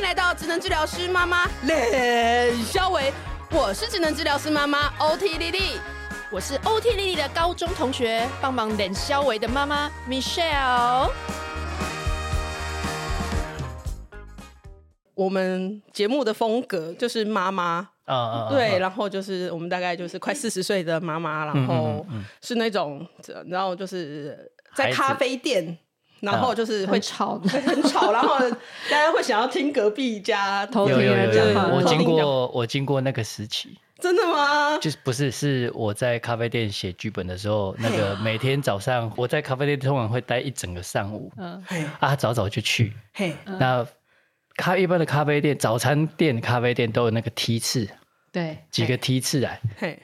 迎来到职能治疗师妈妈。冷肖维，我是职能治疗师妈妈 OT 丽丽，我是 OT 丽丽的高中同学，帮忙冷肖维的妈妈 Michelle。我们节目的风格就是妈妈，啊对，然后就是我们大概就是快四十岁的妈妈，然后是那种，然后就是在咖啡店，然后就是会吵，很吵，然后大家会想要听隔壁家偷听人讲话。我经过，我经过那个时期，真的吗？就是不是是我在咖啡店写剧本的时候，那个每天早上我在咖啡店通常会待一整个上午，嗯，啊，早早就去，嘿，那。咖一般的咖啡店、早餐店、咖啡店都有那个梯次，对，几个梯次来。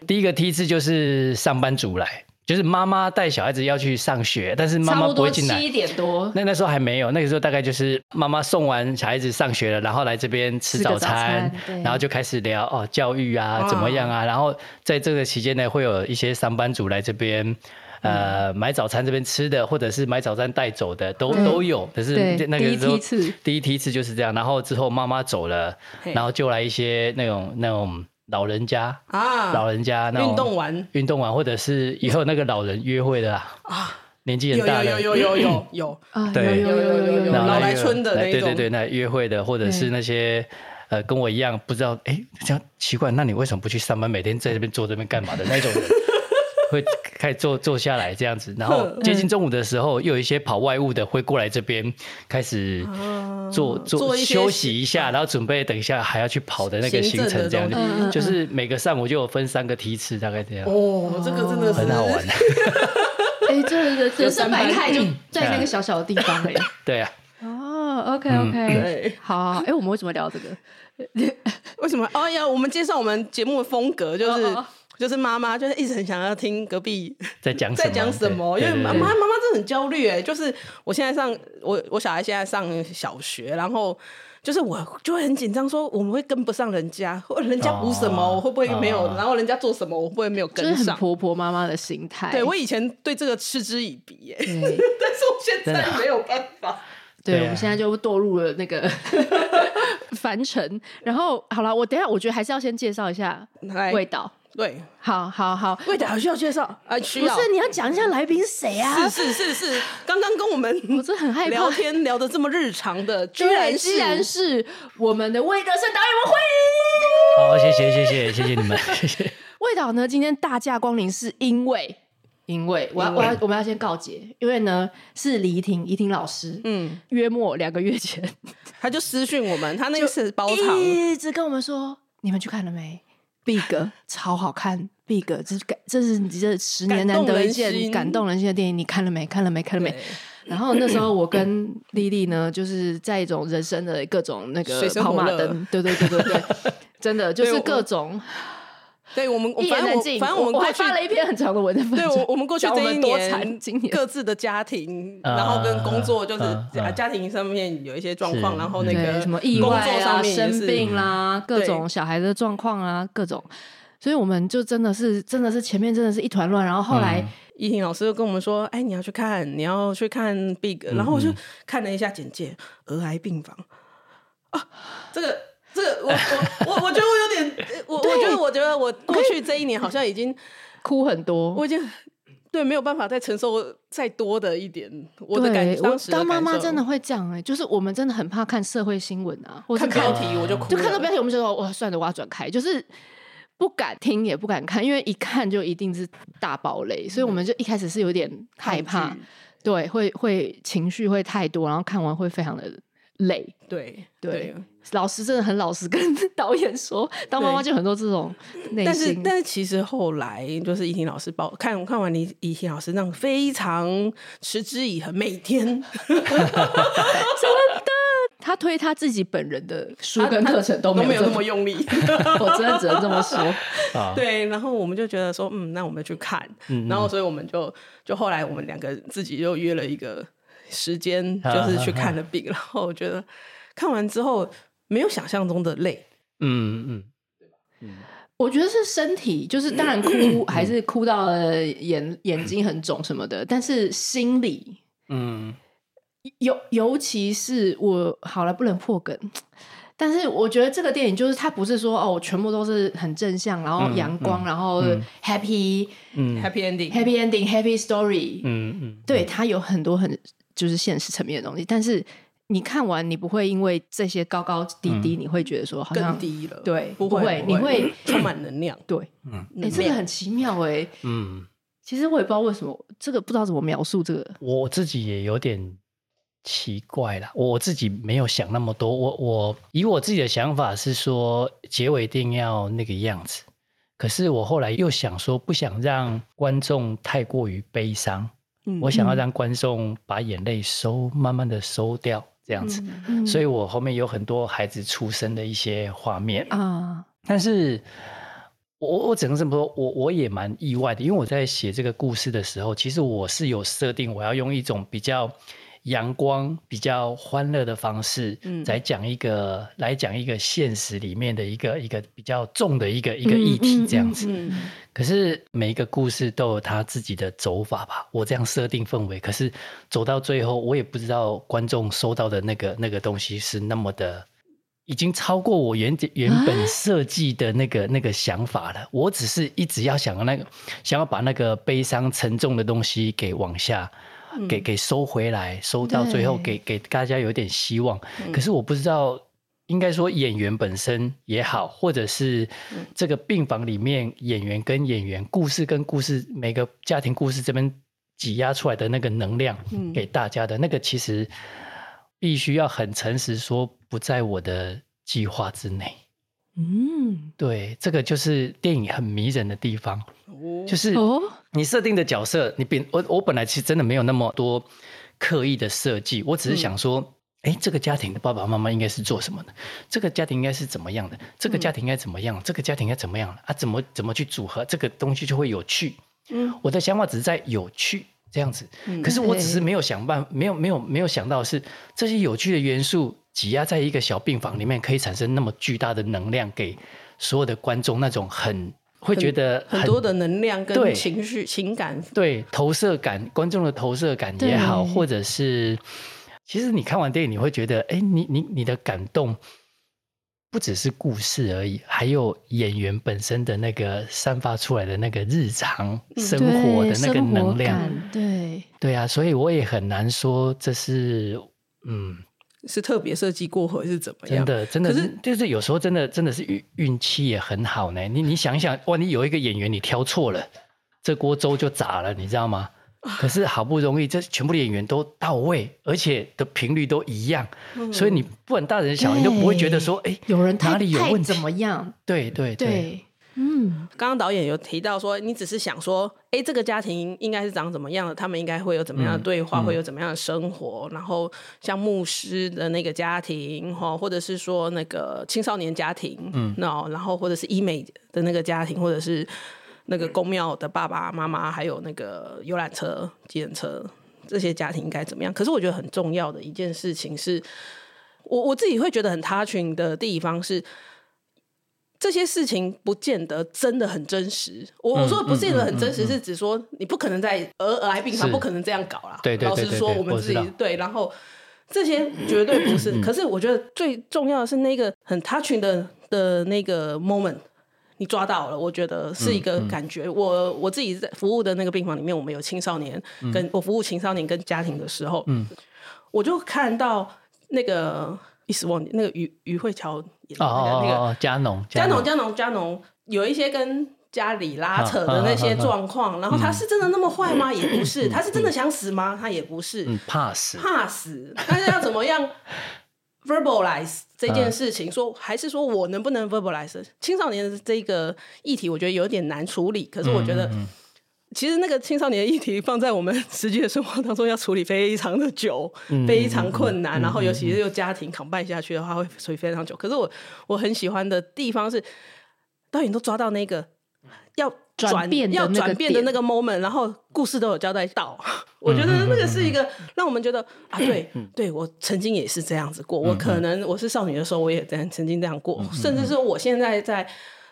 第一个梯次就是上班族来，就是妈妈带小孩子要去上学，但是妈妈不会进来。七点多，那那时候还没有，那个时候大概就是妈妈送完小孩子上学了，然后来这边吃早餐，早餐然后就开始聊哦教育啊怎么样啊，然后在这个期间呢，会有一些上班族来这边。呃，买早餐这边吃的，或者是买早餐带走的，都都有。可是那个时候第一梯次，第一梯次就是这样。然后之后妈妈走了，然后就来一些那种那种老人家啊，老人家那运动完。运动完，或者是以后那个老人约会的啊，年纪很大的。有有有有有有啊，对，有有有有有老来春的那种，对对对，那约会的，或者是那些呃跟我一样不知道哎，这样奇怪，那你为什么不去上班，每天在这边坐这边干嘛的那种人？会开始坐坐下来这样子，然后接近中午的时候，又有一些跑外务的会过来这边开始坐坐休息一下，然后准备等一下还要去跑的那个行程，这样子，就是每个上午就有分三个梯次，大概这样。哦，这个真的是很好玩。哎，这个人生百态就在那个小小的地方哎。对啊。哦，OK OK，好。哎，我们为什么聊这个？为什么？哦呀，我们介绍我们节目的风格就是。就是妈妈，就是一直很想要听隔壁在 讲在讲什么，因为妈妈妈妈真的很焦虑哎。就是我现在上我我小孩现在上小学，然后就是我就会很紧张，说我们会跟不上人家，或人家补什么，我会不会没有？然后人家做什么，我会不会没有跟上？婆婆妈妈的心态。对，我以前对这个嗤之以鼻哎，但是我现在没有办法。对，我们现在就堕入了那个 凡尘。然后好了，我等下我觉得还是要先介绍一下味道。对，好好好，味道还需要介绍？啊？需要？不是，你要讲一下来宾是谁啊？是是是是，刚刚跟我们我真的很害怕。聊天聊的这么日常的，居然居然是我们的魏德圣导演，我们欢迎。好，谢谢谢谢谢谢你们，谢谢。魏导呢，今天大驾光临是因为，因为我要我要我们要先告捷，因为呢是李怡婷怡婷老师，嗯，约莫两个月前。他就私讯我们，他那个是包场，一直跟我们说，你们去看了没？Big 超好看，Big 这是感，这是你这十年难得一见感动人心的电影，你看了没？看了没？看了没？然后那时候我跟丽丽呢，就是在一种人生的各种那个跑马灯，对对对对对，真的 就是各种。对我们，反正我反正我们过去发了一篇很长的文章。对，我我们过去这一年，各自的家庭，然后跟工作，就是家庭上面有一些状况，然后那个什么意外啊、生病啦，各种小孩的状况啊，各种，所以我们就真的是真的是前面真的是一团乱，然后后来依婷老师就跟我们说：“哎，你要去看，你要去看 Big。”然后我就看了一下简介，儿癌病房啊，这个。这个我我我我觉得我有点，我我觉得我觉得我过去这一年好像已经哭很多，我已经对没有办法再承受再多的一点我的感觉。当时当妈妈真的会这样哎，就是我们真的很怕看社会新闻啊，或看标题我就哭，就看到标题我们就说哇算了，我要转开，就是不敢听也不敢看，因为一看就一定是大爆雷，所以我们就一开始是有点害怕，对，会会情绪会太多，然后看完会非常的累，对对。对。老师真的很老实，跟导演说，当妈妈就很多这种内心。但是，但是其实后来就是怡婷老师报看看完你怡婷老师那种非常持之以恒，每天。真的，他推他自己本人的书跟课程都没有，都没有那么用力，我真的只能这么说。对，然后我们就觉得说，嗯，那我们去看，嗯、然后所以我们就就后来我们两个自己又约了一个时间，就是去看了 Big，然后我觉得看完之后。没有想象中的累，嗯嗯，对吧？嗯，我觉得是身体，就是当然哭还是哭到了眼眼睛很肿什么的，但是心里，嗯，尤尤其是我好了不能破梗，但是我觉得这个电影就是它不是说哦，全部都是很正向，然后阳光，然后 happy，嗯，happy ending，happy ending，happy story，嗯嗯，对，它有很多很就是现实层面的东西，但是你看完你不会因为这些高高低低，你会觉得说好像更低了，对，不会，你会充满能量，对，嗯，哎，这个很奇妙哎，嗯，其实我也不知道为什么，这个不知道怎么描述这个，我自己也有点。奇怪了，我自己没有想那么多。我我以我自己的想法是说，结尾一定要那个样子。可是我后来又想说，不想让观众太过于悲伤。嗯，我想要让观众把眼泪收，慢慢的收掉，这样子。嗯，所以我后面有很多孩子出生的一些画面啊。但是我我只能这么说，我我也蛮意外的，因为我在写这个故事的时候，其实我是有设定，我要用一种比较。阳光比较欢乐的方式，嗯，来讲一个来讲一个现实里面的一个一个比较重的一个一个议题这样子。嗯嗯嗯、可是每一个故事都有他自己的走法吧，我这样设定氛围，可是走到最后，我也不知道观众收到的那个那个东西是那么的，已经超过我原原本设计的那个、啊、那个想法了。我只是一直要想要那个想要把那个悲伤沉重的东西给往下。给给收回来，收到最后给给大家有点希望。可是我不知道，应该说演员本身也好，或者是这个病房里面演员跟演员、故事跟故事，每个家庭故事这边挤压出来的那个能量，给大家的那个，其实必须要很诚实说，不在我的计划之内。嗯，对，这个就是电影很迷人的地方，就是你设定的角色，你本我我本来其实真的没有那么多刻意的设计，我只是想说，哎，这个家庭的爸爸妈妈应该是做什么的？这个家庭应该是怎么样的？这个家庭应该怎么样？这个家庭应该怎么样啊？怎么怎么去组合这个东西就会有趣？嗯，我的想法只是在有趣这样子，可是我只是没有想办，没有没有没有想到是这些有趣的元素。挤压在一个小病房里面，可以产生那么巨大的能量，给所有的观众那种很会觉得很，很多的能量跟情绪、情感，对投射感，观众的投射感也好，或者是其实你看完电影，你会觉得，哎，你你你的感动不只是故事而已，还有演员本身的那个散发出来的那个日常生活的那个能量，对对啊，所以我也很难说这是嗯。是特别设计过，或者是怎么样？真的，真的就是有时候真的真的是运运气也很好呢。你你想一想，哇，你有一个演员你挑错了，这锅粥就砸了，你知道吗？可是好不容易，这全部的演员都到位，而且的频率都一样，嗯、所以你不管大人小孩，你都不会觉得说，哎对，有人哪里有问题怎么样？对对对。对嗯，刚刚导演有提到说，你只是想说，哎，这个家庭应该是长怎么样的？他们应该会有怎么样的对话，嗯、会有怎么样的生活？嗯、然后像牧师的那个家庭，哈，或者是说那个青少年家庭，嗯，那然后或者是医美的那个家庭，或者是那个公庙的爸爸妈妈，还有那个游览车、计程车这些家庭应该怎么样？可是我觉得很重要的一件事情是，我我自己会觉得很 touching 的地方是。这些事情不见得真的很真实。我我说的不见得很真实，是指说你不可能在儿儿癌病房不可能这样搞啦。对对对，老实说，我们自己对，然后这些绝对不是。可是我觉得最重要的是那个很 touching 的的那个 moment，你抓到了，我觉得是一个感觉。我我自己在服务的那个病房里面，我们有青少年，跟我服务青少年跟家庭的时候，嗯，我就看到那个。一时忘记那个余余慧乔演的那个那个加农加农加农加农有一些跟家里拉扯的那些状况，然后他是真的那么坏吗？也不是，他是真的想死吗？他也不是，怕死怕死，但是要怎么样 verbalize 这件事情？说还是说我能不能 verbalize 青少年的这个议题？我觉得有点难处理，可是我觉得。其实那个青少年的议题放在我们实际的生活当中要处理非常的久，嗯、非常困难。嗯、然后尤其是又家庭扛办下去的话，会处理非常久。可是我我很喜欢的地方是，导演都抓到那个要转变要转变的那个 moment，然后故事都有交代到。我觉得那个是一个让我们觉得啊，对对，我曾经也是这样子过。我可能我是少女的时候，我也这样曾经这样过。甚至是我现在在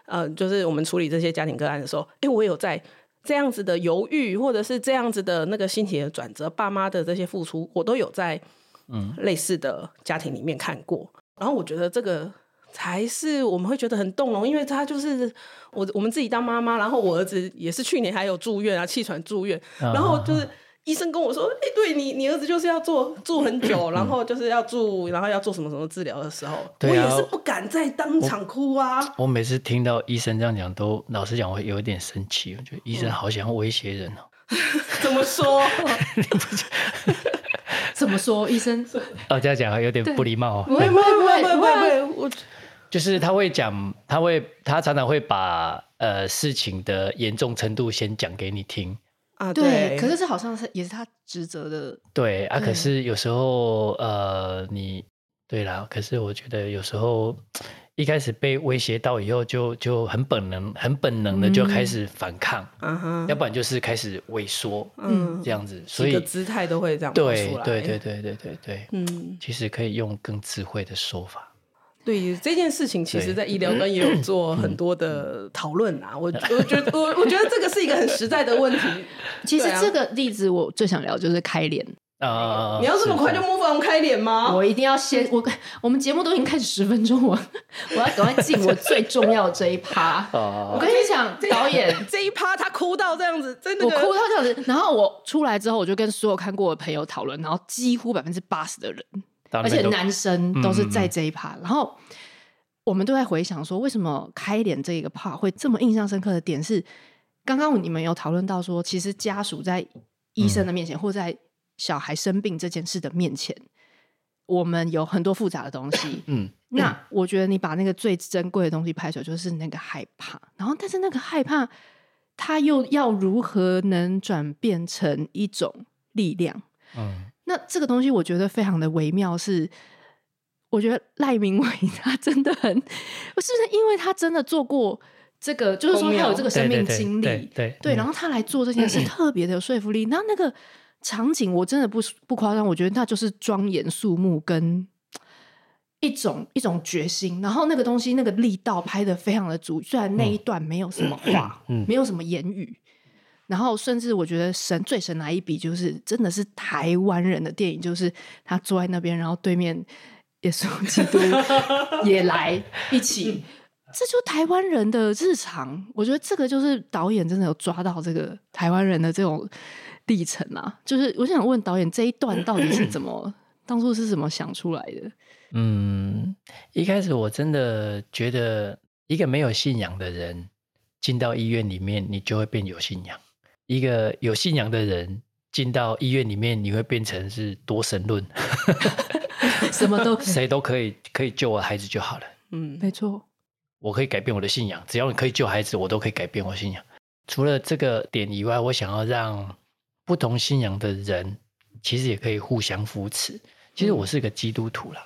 呃，就是我们处理这些家庭个案的时候，哎，我有在。这样子的犹豫，或者是这样子的那个心情的转折，爸妈的这些付出，我都有在嗯类似的家庭里面看过。然后我觉得这个才是我们会觉得很动容，因为他就是我我们自己当妈妈，然后我儿子也是去年还有住院啊，气喘住院，然后就是。医生跟我说：“哎、欸，对你，你儿子就是要做住很久，然后就是要住，然后要做什么什么治疗的时候，我也是不敢再当场哭啊。我”我每次听到医生这样讲，都老实讲，我会有一点生气。我觉得医生好想要威胁人哦。怎么说？怎么说？医生？哦，这样讲有点不礼貌哦。不会，不会，不会，不会，我就是他会讲，他会，他常常会把呃事情的严重程度先讲给你听。啊，对，对，可是这好像是也是他职责的。对啊，可是有时候呃，你对啦，可是我觉得有时候一开始被威胁到以后就，就就很本能、很本能的就开始反抗，嗯哼，要不然就是开始萎缩，嗯，这样子，所以个姿态都会这样对，对，对，对，对，对，对，嗯，其实可以用更智慧的说法。对于这件事情，其实，在医疗端也有做很多的讨论啊。我我觉得，我我觉得这个是一个很实在的问题。其实这个例子，我最想聊就是开脸啊。你要这么快就 move on 开脸吗？我一定要先我我们节目都已经开始十分钟，我我要赶快进我最重要的这一趴。我跟你讲，导演 这一趴他哭到这样子，真的我哭到这样子。然后我出来之后，我就跟所有看过的朋友讨论，然后几乎百分之八十的人。而且男生都是在这一趴，嗯嗯嗯，然后我们都在回想说，为什么开脸这一个 part 会这么印象深刻的点是，刚刚你们有讨论到说，其实家属在医生的面前，嗯、或在小孩生病这件事的面前，我们有很多复杂的东西。嗯，那我觉得你把那个最珍贵的东西拍出来，就是那个害怕。然后，但是那个害怕，他又要如何能转变成一种力量？嗯。那这个东西我觉得非常的微妙，是我觉得赖明伟 他真的很，是不是因为他真的做过这个，就是说他有这个生命经历，对，对，然后他来做这件事 特别的有说服力。那那个场景我真的不不夸张，我觉得那就是庄严肃穆跟一种一种决心，然后那个东西那个力道拍的非常的足，虽然那一段没有什么话，没有什么言语。然后，甚至我觉得神最神来一笔，就是真的是台湾人的电影，就是他坐在那边，然后对面耶稣基督 也来一起，这就台湾人的日常。我觉得这个就是导演真的有抓到这个台湾人的这种历程啊。就是我想问导演，这一段到底是怎么当初是怎么想出来的？嗯，一开始我真的觉得，一个没有信仰的人进到医院里面，你就会变有信仰。一个有信仰的人进到医院里面，你会变成是多神论 什么都可以，谁都可以可以救我孩子就好了。嗯，没错，我可以改变我的信仰，只要你可以救孩子，我都可以改变我信仰。除了这个点以外，我想要让不同信仰的人其实也可以互相扶持。其实我是个基督徒了，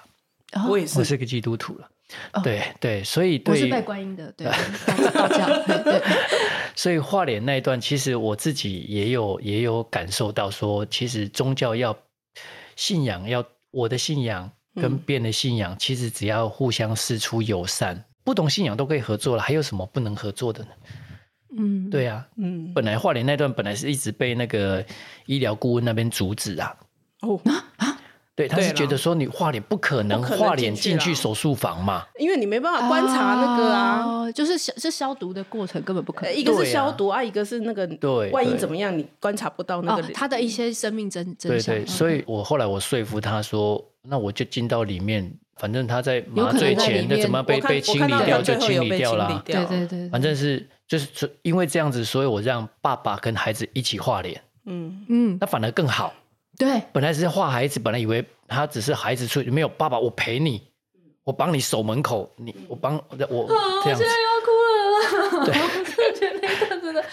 嗯，我也是，我是个基督徒了。哦、对对，所以对我是拜观音的，对，道教，对。所以画脸那一段，其实我自己也有也有感受到说，说其实宗教要信仰要我的信仰跟别人的信仰，嗯、其实只要互相释出友善，不同信仰都可以合作了，还有什么不能合作的呢？嗯，对啊，嗯，本来画脸那段本来是一直被那个医疗顾问那边阻止啊。哦啊。对，他是觉得说你画脸不可能画脸进去手术房嘛，因为你没办法观察那个啊，哦、就是消是消毒的过程根本不可能。一个是消毒啊，一个是那个对，万一怎么样，你观察不到那个、哦、他的一些生命真真相。对对，所以我后来我说服他说，那我就进到里面，反正他在麻醉前那怎么被被清理掉就清理掉了，对对对，反正是就是因为这样子，所以我让爸爸跟孩子一起画脸，嗯。嗯，那反而更好。对，本来只是画孩子，本来以为他只是孩子出去，没有爸爸，我陪你，我帮你守门口，你我帮我，我这样子。我现在要哭了。对，我觉得那个真的，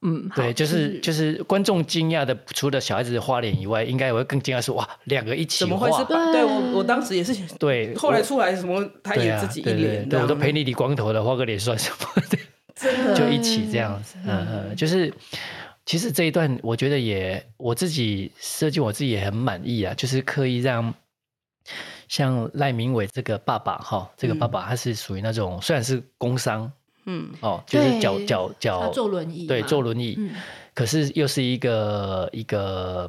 嗯，对，就是就是观众惊讶的，除了小孩子的画脸以外，应该也会更惊讶是哇，两个一起画。怎么会是？对我我当时也是对，后来出来什么，他也自己一脸，对，对我都陪你理光头了，画个脸算什么？真的，就一起这样子，嗯嗯，就是。其实这一段我觉得也我自己设计，我自己也很满意啊，就是刻意让像赖明伟这个爸爸哈，这个爸爸他是属于那种虽然是工伤，嗯哦，就是脚脚脚坐轮椅，对，坐轮椅，可是又是一个一个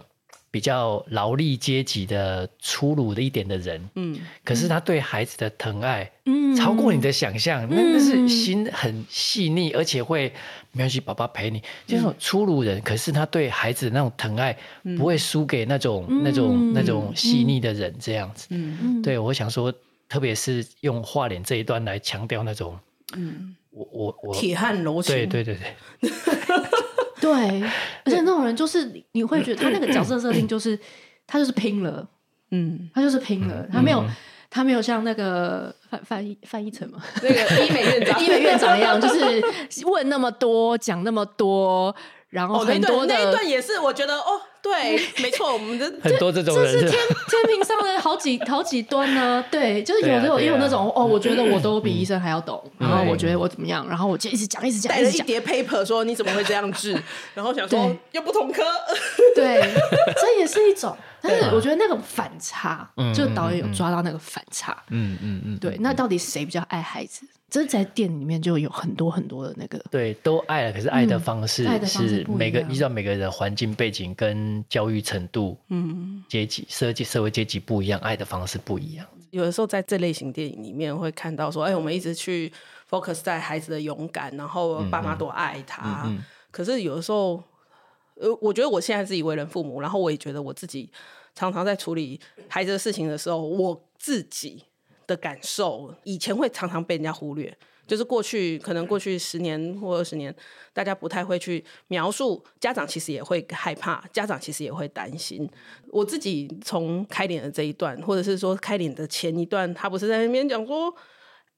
比较劳力阶级的粗鲁的一点的人，嗯，可是他对孩子的疼爱，嗯，超过你的想象，嗯、那那是心很细腻，而且会没关系，爸爸陪你，就是粗鲁人，可是他对孩子的那种疼爱，不会输给那种、嗯、那种那种细腻的人这样子，嗯。嗯，对，我想说，特别是用画脸这一段来强调那种，嗯，我我我铁汉柔情，对对对对。对，而且那种人就是你会觉得他那个角色设定就是他就是拼了，嗯，他就是拼了，他没有他没有像那个翻翻译翻译成嘛，那个医美院长医美院长一样，就是问那么多，讲那么多，然后很多的那一段也是我觉得哦。对，没错，我们的 很多这种人，这是天天平上的好几好几端呢。对，就是有的有也有那种哦，我觉得我都比医生还要懂，然后我觉得我怎么样，然后我就一直讲一直讲，带了一叠 paper 说你怎么会这样治，然后想说又不同科，对，这也是一种。但是我觉得那种反差，就导演有抓到那个反差。嗯嗯嗯，对，那到底谁比较爱孩子？这在店里面就有很多很多的那个，对，都爱了，可是爱的方式是每个依照每个人的环境背景跟教育程度、嗯，阶级、社会社会阶级不一样，爱的方式不一样。有的时候在这类型电影里面会看到说，哎，我们一直去 focus 在孩子的勇敢，然后爸妈多爱他。嗯嗯、可是有的时候，呃，我觉得我现在自己为人父母，然后我也觉得我自己常常在处理孩子的事情的时候，我自己。的感受，以前会常常被人家忽略，就是过去可能过去十年或二十年，大家不太会去描述，家长其实也会害怕，家长其实也会担心。我自己从开脸的这一段，或者是说开脸的前一段，他不是在那边讲说。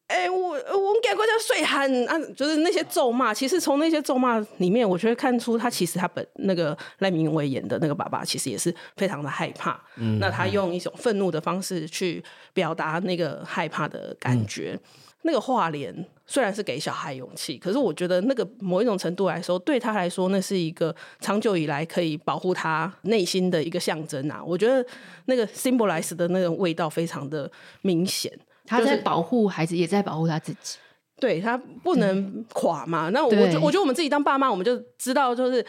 哎、欸，我我们赶快叫睡喊啊！就是那些咒骂，其实从那些咒骂里面，我觉得看出他其实他本那个赖明伟演的那个爸爸，其实也是非常的害怕。嗯，那他用一种愤怒的方式去表达那个害怕的感觉。嗯、那个画脸虽然是给小孩勇气，可是我觉得那个某一种程度来说，对他来说，那是一个长久以来可以保护他内心的一个象征啊！我觉得那个 symbolize 的那种味道非常的明显。他在保护孩子，也在保护他自己。对，他不能垮嘛。那我就我觉得我们自己当爸妈，我们就知道，就是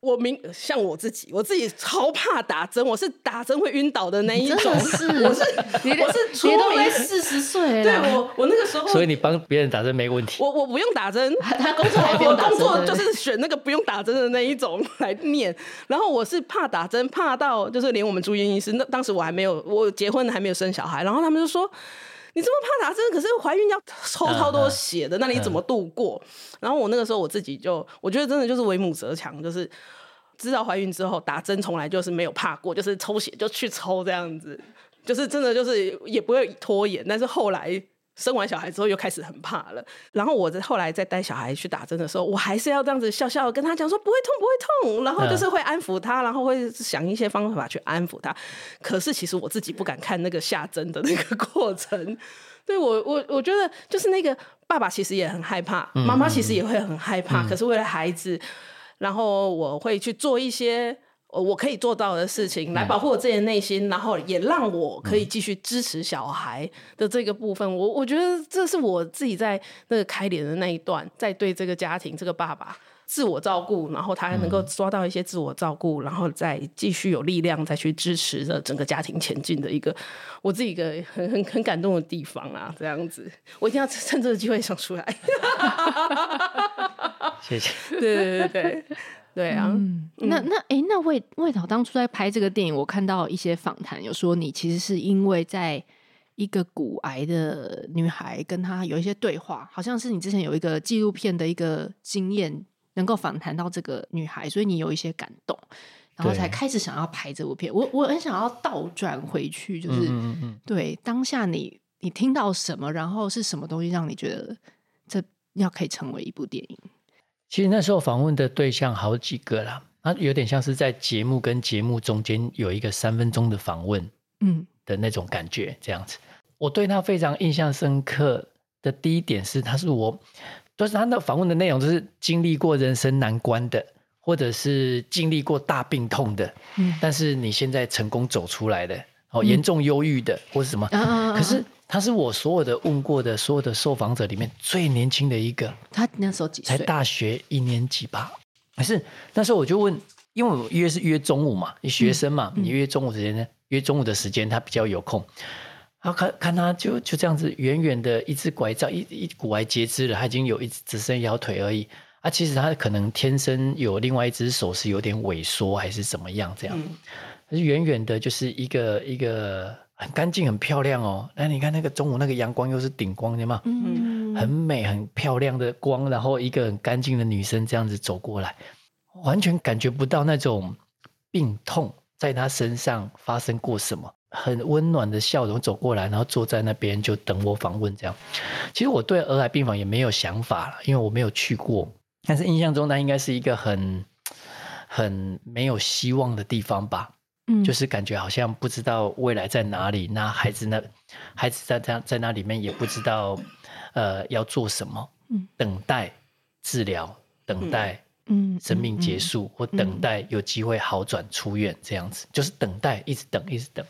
我明像我自己，我自己超怕打针，我是打针会晕倒的那一种。是，我是我是你都快四十岁了，对我我那个时候，所以你帮别人打针没问题。我我不用打针，他工作还不用打针，工作就是选那个不用打针的那一种来念。然后我是怕打针，怕到就是连我们住院医师，那当时我还没有我结婚还没有生小孩，然后他们就说。你这么怕打针，可是怀孕要抽超多血的，那你怎么度过？然后我那个时候我自己就，我觉得真的就是为母则强，就是知道怀孕之后打针从来就是没有怕过，就是抽血就去抽这样子，就是真的就是也不会拖延。但是后来。生完小孩之后又开始很怕了，然后我在后来在带小孩去打针的时候，我还是要这样子笑笑的跟他讲说不会痛不会痛，然后就是会安抚他，然后会想一些方法去安抚他。可是其实我自己不敢看那个下针的那个过程，对我我我觉得就是那个爸爸其实也很害怕，妈妈其实也会很害怕，可是为了孩子，然后我会去做一些。我可以做到的事情，来保护我自己的内心，然后也让我可以继续支持小孩的这个部分。我我觉得这是我自己在那个开脸的那一段，在对这个家庭、这个爸爸自我照顾，然后他还能够抓到一些自我照顾，然后再继续有力量再去支持着整个家庭前进的一个我自己一个很很很感动的地方啊！这样子，我一定要趁这个机会想出来。谢谢。对对对对。对啊，嗯、那那哎，那魏魏导当初在拍这个电影，我看到一些访谈，有说你其实是因为在一个骨癌的女孩跟她有一些对话，好像是你之前有一个纪录片的一个经验，能够访谈到这个女孩，所以你有一些感动，然后才开始想要拍这部片。我我很想要倒转回去，就是嗯嗯嗯对当下你你听到什么，然后是什么东西让你觉得这要可以成为一部电影？其实那时候访问的对象好几个啦，啊，有点像是在节目跟节目中间有一个三分钟的访问，嗯，的那种感觉，这样子。我对他非常印象深刻的第一点是，他是我，就是他那访问的内容，就是经历过人生难关的，或者是经历过大病痛的，嗯，但是你现在成功走出来的，哦，严重忧郁的，或是什么，可是。他是我所有的问过的所有的受访者里面最年轻的一个。他那时候几岁？才大学一年级吧。可是那时候我就问因为我约是约中午嘛，你学生嘛，嗯、你约中午时间呢，约中午的时间他比较有空。然后看看他就就这样子远远的一只拐杖，一一骨癌截肢了，他已经有一只只剩一条腿而已。啊，其实他可能天生有另外一只手是有点萎缩还是怎么样这样。嗯、可是远远的就是一个一个很干净很漂亮哦。那你看那个中午那个阳光又是顶光的嘛，嗯，很美很漂亮的光，然后一个很干净的女生这样子走过来，完全感觉不到那种病痛在她身上发生过什么。很温暖的笑容走过来，然后坐在那边就等我访问。这样，其实我对儿癌病房也没有想法了，因为我没有去过。但是印象中，那应该是一个很很没有希望的地方吧？嗯，就是感觉好像不知道未来在哪里。那孩子呢？孩子在在在那里面也不知道呃要做什么。嗯，等待治疗，等待嗯生命结束，或等待有机会好转出院，这样子就是等待，一直等，一直等。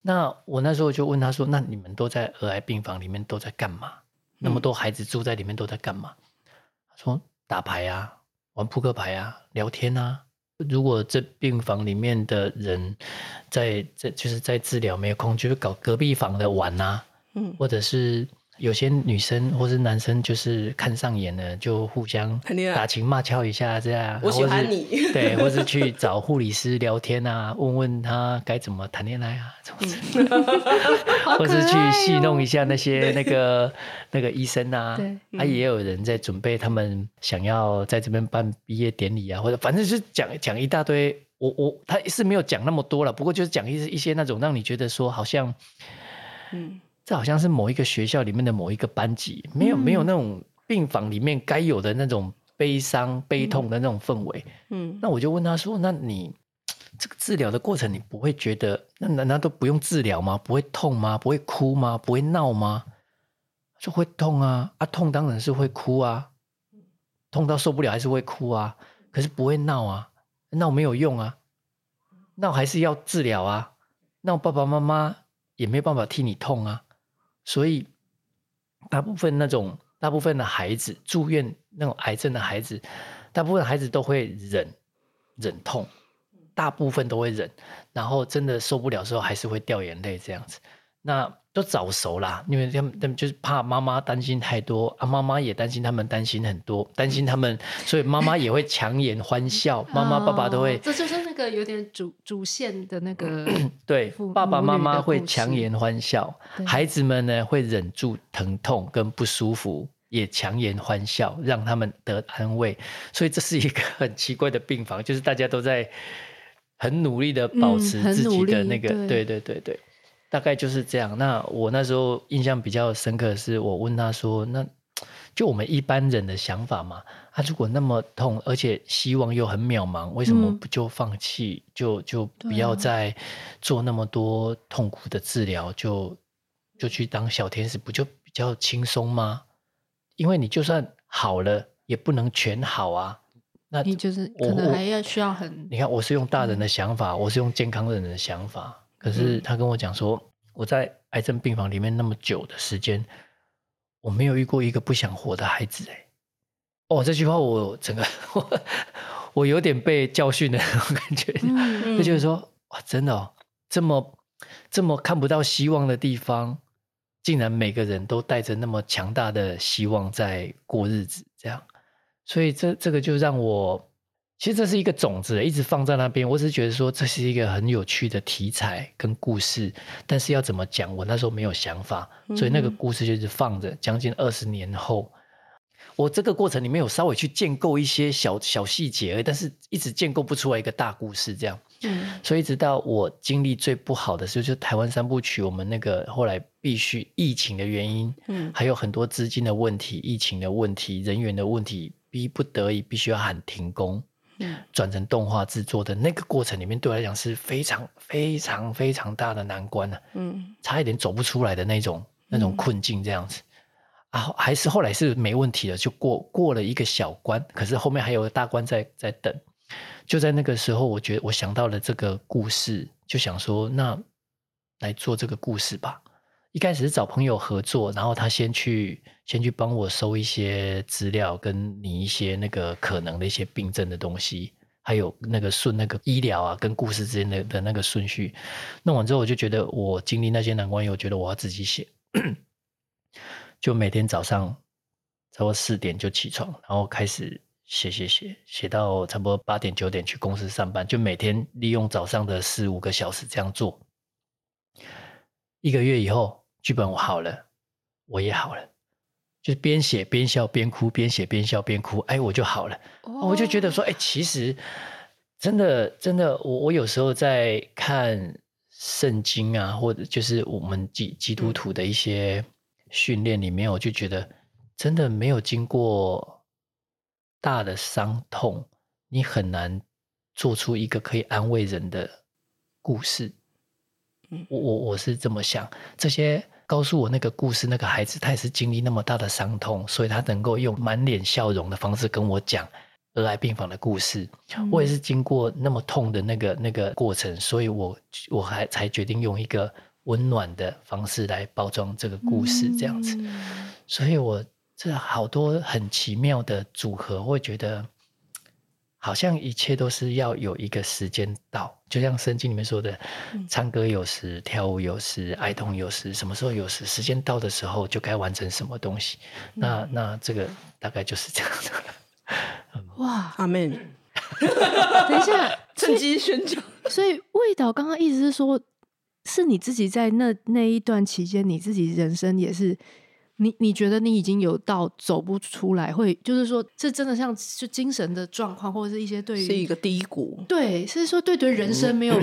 那我那时候就问他说：“那你们都在儿癌病房里面都在干嘛？那么多孩子住在里面都在干嘛？”他说：“打牌啊，玩扑克牌啊，聊天啊。如果这病房里面的人在在就是在治疗没有空，就是搞隔壁房的玩啊，嗯，或者是。”有些女生或是男生就是看上眼了，就互相打情骂俏一下，这样。我喜欢你。对，或是去找护理师聊天啊，问问他该怎么谈恋爱啊，这样子。或是去戏弄一下那些那个 那个医生啊。对。啊，也有人在准备，他们想要在这边办毕业典礼啊，或者反正是讲讲一大堆。我我他是没有讲那么多了，不过就是讲一一些那种让你觉得说好像，嗯。这好像是某一个学校里面的某一个班级，没有没有那种病房里面该有的那种悲伤、悲痛的那种氛围。嗯，那我就问他说：“那你这个治疗的过程，你不会觉得那难道都不用治疗吗？不会痛吗？不会哭吗？不会闹吗？”就会痛啊！啊，痛当然是会哭啊，痛到受不了还是会哭啊。可是不会闹啊，闹没有用啊，闹还是要治疗啊。闹爸爸妈妈也没有办法替你痛啊。所以，大部分那种大部分的孩子住院那种癌症的孩子，大部分孩子都会忍忍痛，大部分都会忍，然后真的受不了的时候还是会掉眼泪这样子。那都早熟啦，因为他们他们就是怕妈妈担心太多啊，妈妈也担心他们担心很多，担心他们，所以妈妈也会强颜欢笑，妈妈爸爸都会。这就是那个有点主主线的那个。对，爸爸妈妈会强颜欢笑，孩子们呢会忍住疼痛跟不舒服，也强颜欢笑，让他们得安慰。所以这是一个很奇怪的病房，就是大家都在很努力的保持自己的那个，嗯、对对对对。大概就是这样。那我那时候印象比较深刻的是，我问他说：“那就我们一般人的想法嘛？他、啊、如果那么痛，而且希望又很渺茫，为什么不就放弃？嗯、就就不要再做那么多痛苦的治疗，就就去当小天使，不就比较轻松吗？因为你就算好了，也不能全好啊。那你就是可能还要需要很……你看，我是用大人的想法，嗯、我是用健康人的想法。”可是他跟我讲说，我在癌症病房里面那么久的时间，我没有遇过一个不想活的孩子。哎，哦，这句话我整个 我，我有点被教训的那种感觉。嗯，就是说，哇，真的哦，这么这么看不到希望的地方，竟然每个人都带着那么强大的希望在过日子，这样。所以这这个就让我。其实这是一个种子，一直放在那边。我只是觉得说，这是一个很有趣的题材跟故事，但是要怎么讲，我那时候没有想法，所以那个故事就一直放着。将近二十年后，我这个过程里面有稍微去建构一些小小细节但是一直建构不出来一个大故事这样。嗯，所以一直到我经历最不好的时候，就是台湾三部曲，我们那个后来必须疫情的原因，嗯，还有很多资金的问题、疫情的问题、人员的问题，逼不得已必须要喊停工。转成动画制作的那个过程里面，对我来讲是非常非常非常大的难关呢、啊。嗯，差一点走不出来的那种那种困境，这样子、嗯、啊，还是后来是没问题了，就过过了一个小关。可是后面还有个大关在在等。就在那个时候，我觉得我想到了这个故事，就想说，那来做这个故事吧。一开始是找朋友合作，然后他先去先去帮我收一些资料，跟你一些那个可能的一些病症的东西，还有那个顺那个医疗啊跟故事之间的的那个顺序。弄完之后，我就觉得我经历那些难关以后，我觉得我要自己写，就每天早上差不多四点就起床，然后开始写写写，写到差不多八点九点去公司上班，就每天利用早上的四五个小时这样做。一个月以后，剧本我好了，我也好了。就是边写边笑边哭，边写边笑边哭，哎，我就好了。Oh. 我就觉得说，哎，其实真的真的，我我有时候在看圣经啊，或者就是我们基基督徒的一些训练里面，我就觉得真的没有经过大的伤痛，你很难做出一个可以安慰人的故事。我我我是这么想，这些。告诉我那个故事，那个孩子他也是经历那么大的伤痛，所以他能够用满脸笑容的方式跟我讲儿癌病房的故事。嗯、我也是经过那么痛的那个那个过程，所以我我还才决定用一个温暖的方式来包装这个故事，这样子。嗯、所以我这好多很奇妙的组合，我会觉得。好像一切都是要有一个时间到，就像圣经里面说的，唱歌有时，跳舞有时，哀痛有时，什么时候有时，时间到的时候就该完成什么东西。那那这个大概就是这样的。哇，阿门。等一下，趁机宣讲。所以魏导刚刚意思是说，是你自己在那那一段期间，你自己人生也是。你你觉得你已经有到走不出来，会就是说，这真的像就精神的状况，或者是一些对于是一个低谷，对，是说对对人生没有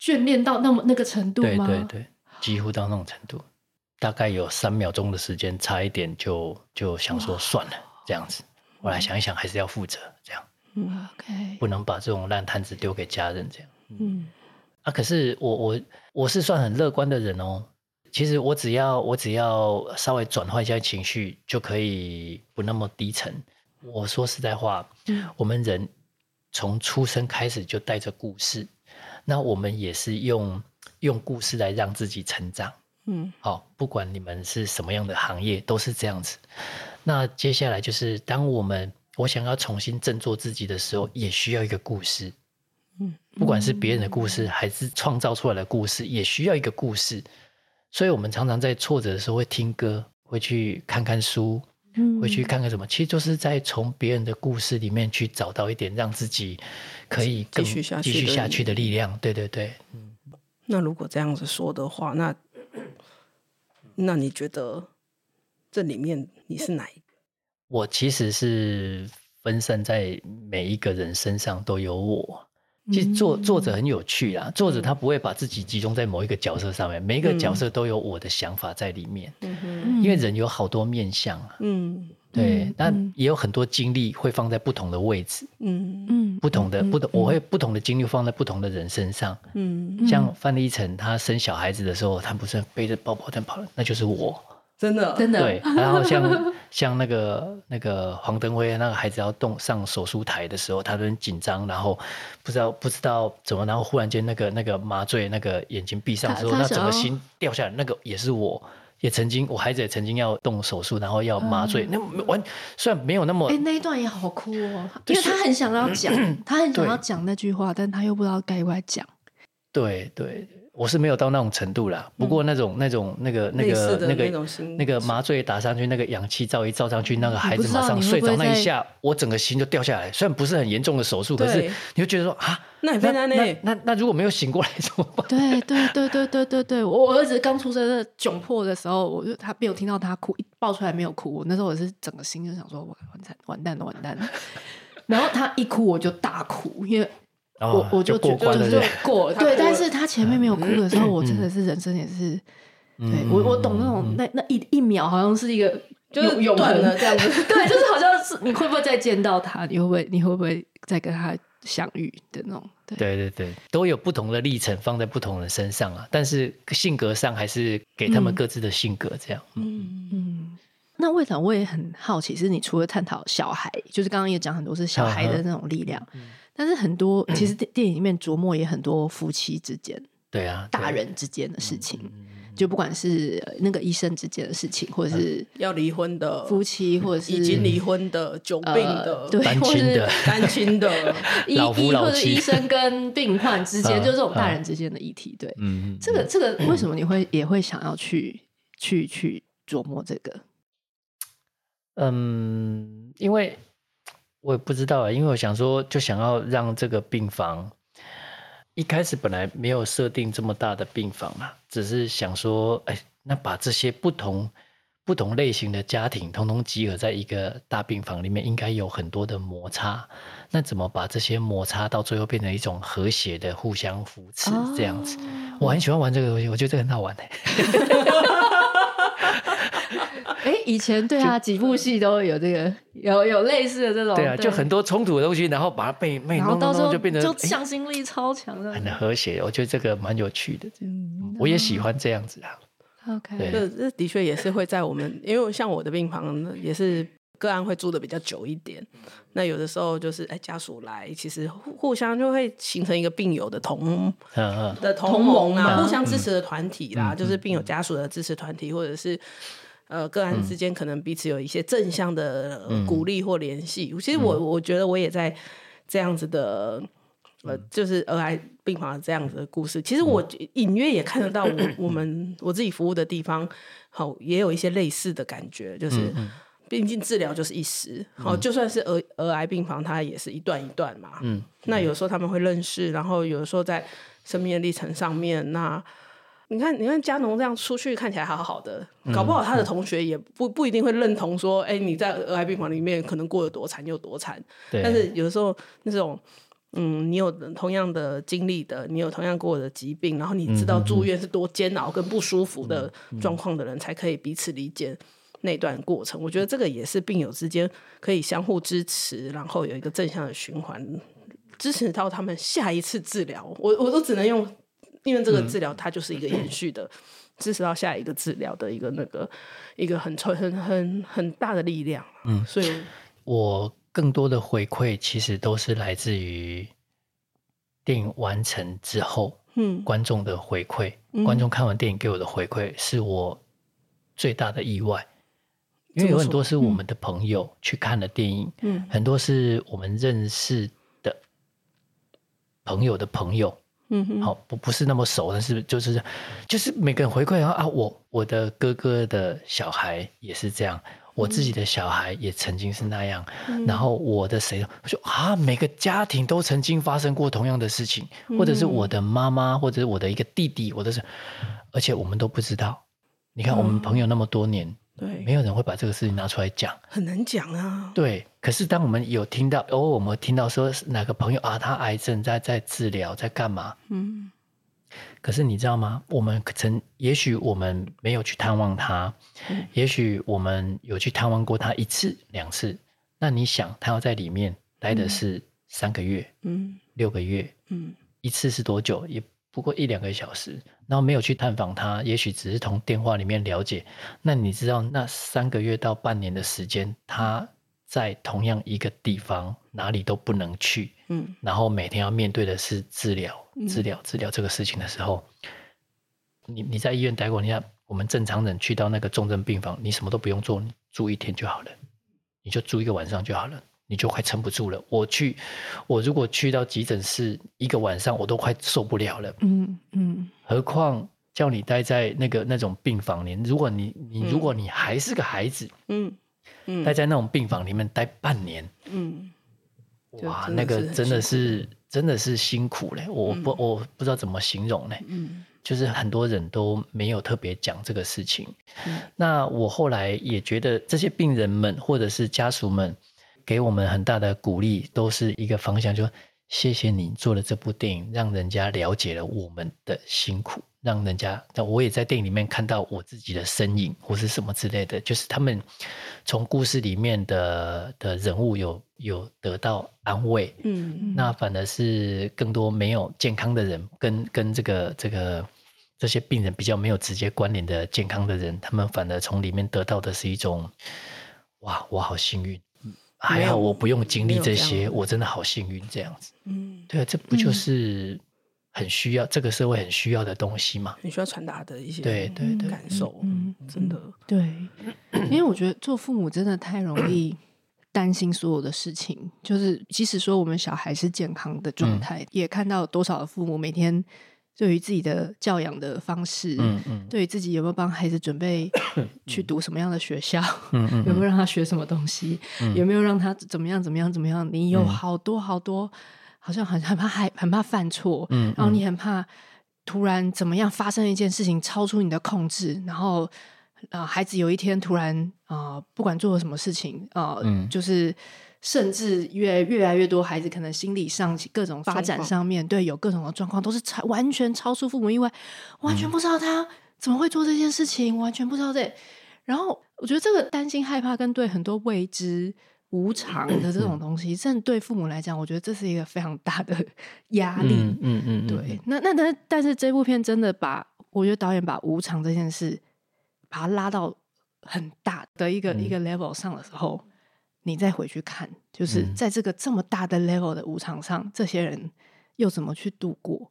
眷恋到那么那个程度吗？对对对，几乎到那种程度，大概有三秒钟的时间，差一点就就想说算了这样子。我来想一想，还是要负责这样。嗯，OK，不能把这种烂摊子丢给家人这样。嗯，啊，可是我我我是算很乐观的人哦。其实我只要我只要稍微转换一下情绪，就可以不那么低沉。我说实在话，嗯，我们人从出生开始就带着故事，那我们也是用用故事来让自己成长。嗯，好，不管你们是什么样的行业，都是这样子。那接下来就是，当我们我想要重新振作自己的时候，也需要一个故事。嗯，不管是别人的故事，还是创造出来的故事，也需要一个故事。所以，我们常常在挫折的时候会听歌，会去看看书，嗯，会去看看什么，其实就是在从别人的故事里面去找到一点让自己可以继续下去、继续下去的力量。对对对，嗯。那如果这样子说的话，那那你觉得这里面你是哪一个？我其实是分散在每一个人身上都有我。其实作作者很有趣啦，作者他不会把自己集中在某一个角色上面，每一个角色都有我的想法在里面。因为人有好多面相啊，嗯，对，但也有很多精力会放在不同的位置，嗯嗯，不同的不同，我会不同的精力放在不同的人身上，嗯，像范立成他生小孩子的时候，他不是背着包包在跑，那就是我。真的，真的。对，然后像像那个那个黄登辉那个孩子要动上手术台的时候，他都很紧张，然后不知道不知道怎么，然后忽然间那个那个麻醉，那个眼睛闭上之后，那整个心掉下来，那个也是我，也曾经我孩子也曾经要动手术，然后要麻醉，嗯、那完虽然没有那么，哎、欸，那一段也好哭哦，因为他很想要讲，他很想要讲那句话，但他又不知道该不该讲。对对。我是没有到那种程度啦，不过那种、嗯、那种那个那个那个那个麻醉打上去，那个氧气罩一罩上去，那个孩子马上睡着那一下，我整个心就掉下来。虽然不是很严重的手术，可是你就觉得说啊，那那那那那，那如果没有醒过来怎么办？对对对对对对对，我儿子刚出生的窘迫的时候，我就他没有听到他哭，一抱出来没有哭，我那时候我是整个心就想说，完蛋完蛋了完蛋了。然后他一哭我就大哭，因为。我我就觉得就过对，但是他前面没有哭的时候，我真的是人生也是，对我我懂那种那那一一秒好像是一个就是永恒的这样子，对，就是好像是你会不会再见到他，你会不会你会不会再跟他相遇的那种，对。对对，都有不同的历程放在不同人身上啊，但是性格上还是给他们各自的性格这样，嗯嗯。那魏导我也很好奇，是你除了探讨小孩，就是刚刚也讲很多是小孩的那种力量。但是很多其实 电电影里面琢磨也很多夫妻之间，对啊，大人之间的事情。就不管是那个医生之间的事情，或者是要离婚的夫妻，或者是已经离婚的、久病的、对，单亲的、单亲的老夫老妻，或者医生跟病患之间，就是这种大人之间的议题。对，嗯，这个这个为什么你会也会想要去去去琢磨这个？嗯，因为我也不知道啊，因为我想说，就想要让这个病房。一开始本来没有设定这么大的病房嘛，只是想说，哎，那把这些不同不同类型的家庭通通集合在一个大病房里面，应该有很多的摩擦。那怎么把这些摩擦到最后变成一种和谐的互相扶持这样子？哦、我很喜欢玩这个东西，我觉得这个很好玩的。哎，以前对啊，几部戏都有这个，有有类似的这种，对啊，就很多冲突的东西，然后把它被被弄弄弄，就变成就向心力超强的，很和谐。我觉得这个蛮有趣的，嗯，我也喜欢这样子啊。OK，这这的确也是会在我们，因为像我的病房也是个案会住的比较久一点，那有的时候就是哎家属来，其实互相就会形成一个病友的同的同盟啊，互相支持的团体啦，就是病友家属的支持团体，或者是。呃，个案之间可能彼此有一些正向的鼓励或联系。嗯、其实我我觉得我也在这样子的，呃，就是儿癌病房这样子的故事。其实我隐约也看得到我，我我们我自己服务的地方，好也有一些类似的感觉。就是，毕竟治疗就是一时，好，就算是儿儿癌病房，它也是一段一段嘛。嗯，那有时候他们会认识，然后有的时候在生命的历程上面，那。你看，你看佳农这样出去看起来好好的，搞不好他的同学也不不一定会认同说，哎、嗯，你在儿癌病房里面可能过得多惨又多惨。对但是有时候那种，嗯，你有同样的经历的，你有同样过的疾病，然后你知道住院是多煎熬跟不舒服的状况的人，才可以彼此理解那段过程。我觉得这个也是病友之间可以相互支持，然后有一个正向的循环，支持到他们下一次治疗。我我都只能用。因为这个治疗，它就是一个延续的，支持到下一个治疗的一个那个一个很很很很大的力量。嗯，所以我更多的回馈其实都是来自于电影完成之后，嗯，观众的回馈，观众看完电影给我的回馈，是我最大的意外。因为有很多是我们的朋友去看了电影，嗯，很多是我们认识的朋友的朋友。嗯哼，好，不不是那么熟，但是就是就是每个人回馈啊啊，我我的哥哥的小孩也是这样，我自己的小孩也曾经是那样，嗯、然后我的谁，我说啊，每个家庭都曾经发生过同样的事情，或者是我的妈妈，或者是我的一个弟弟，我都是，而且我们都不知道。你看，我们朋友那么多年。嗯对，没有人会把这个事情拿出来讲，很难讲啊。对，可是当我们有听到，偶尔我们听到说哪个朋友啊，他癌症在在治疗，在干嘛？嗯。可是你知道吗？我们曾，也许我们没有去探望他，嗯、也许我们有去探望过他一次两次。那你想，他要在里面待的是三个月，嗯，六个月，嗯，一次是多久？也不过一两个小时。然后没有去探访他，也许只是从电话里面了解。那你知道那三个月到半年的时间，他在同样一个地方，哪里都不能去。嗯，然后每天要面对的是治疗、治疗、治疗这个事情的时候，你你在医院待过，你看我们正常人去到那个重症病房，你什么都不用做，你住一天就好了，你就住一个晚上就好了。你就快撑不住了。我去，我如果去到急诊室一个晚上，我都快受不了了。嗯嗯。嗯，何况叫你待在那个那种病房里，如果你你如果你还是个孩子，嗯嗯，待在那种病房里面待半年，嗯，哇，那个真的是真的是辛苦嘞。我不我不知道怎么形容嘞。嗯，就是很多人都没有特别讲这个事情。嗯，那我后来也觉得这些病人们或者是家属们。给我们很大的鼓励，都是一个方向，就谢谢你做了这部电影，让人家了解了我们的辛苦，让人家，那我也在电影里面看到我自己的身影，或是什么之类的，就是他们从故事里面的的人物有有得到安慰，嗯，嗯，那反而是更多没有健康的人，跟跟这个这个这些病人比较没有直接关联的健康的人，他们反而从里面得到的是一种，哇，我好幸运。还好我不用经历这些，这我真的好幸运这样子。嗯，对啊，这不就是很需要，这个社会很需要的东西嘛，很需要传达的一些对对对。感受，嗯，真的对，因为我觉得做父母真的太容易担心所有的事情，就是即使说我们小孩是健康的状态，也看到多少的父母每天对于自己的教养的方式，嗯嗯，对于自己有没有帮孩子准备 去读什么样的学校，嗯嗯，有没有让他学什么东西，有没有让他怎么样怎么样怎么样，你有好多好多。好像很很怕害很怕犯错，嗯，然后你很怕突然怎么样发生一件事情超出你的控制，然后呃孩子有一天突然啊、呃、不管做了什么事情啊，呃嗯、就是甚至越越来越多孩子可能心理上各种发展上面对有各种的状况都是超完全超出父母意外，完全不知道他怎么会做这件事情，完全不知道这，然后我觉得这个担心害怕跟对很多未知。无常的这种东西，甚至对父母来讲，我觉得这是一个非常大的 压力。嗯嗯，嗯对。那那但但是这部片真的把，我觉得导演把无常这件事，把它拉到很大的一个、嗯、一个 level 上的时候，你再回去看，就是在这个这么大的 level 的无常上，这些人又怎么去度过？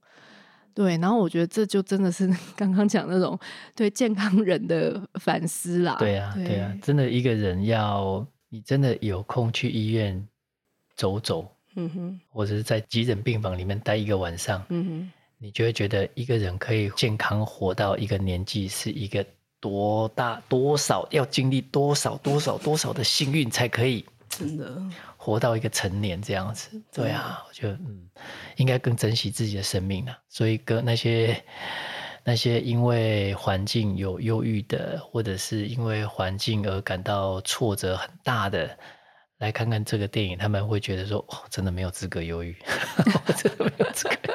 对。然后我觉得这就真的是 刚刚讲那种对健康人的反思啦。对啊，对，对啊，真的一个人要。你真的有空去医院走走，嗯哼，或者是在急诊病房里面待一个晚上，嗯哼，你就会觉得一个人可以健康活到一个年纪，是一个多大多少要经历多少多少多少的幸运才可以，真的活到一个成年这样子。对啊，我觉得嗯，应该更珍惜自己的生命啊。所以跟那些。那些因为环境有忧郁的，或者是因为环境而感到挫折很大的，来看看这个电影，他们会觉得说：“哦，真的没有资格忧郁，真的没有资格。”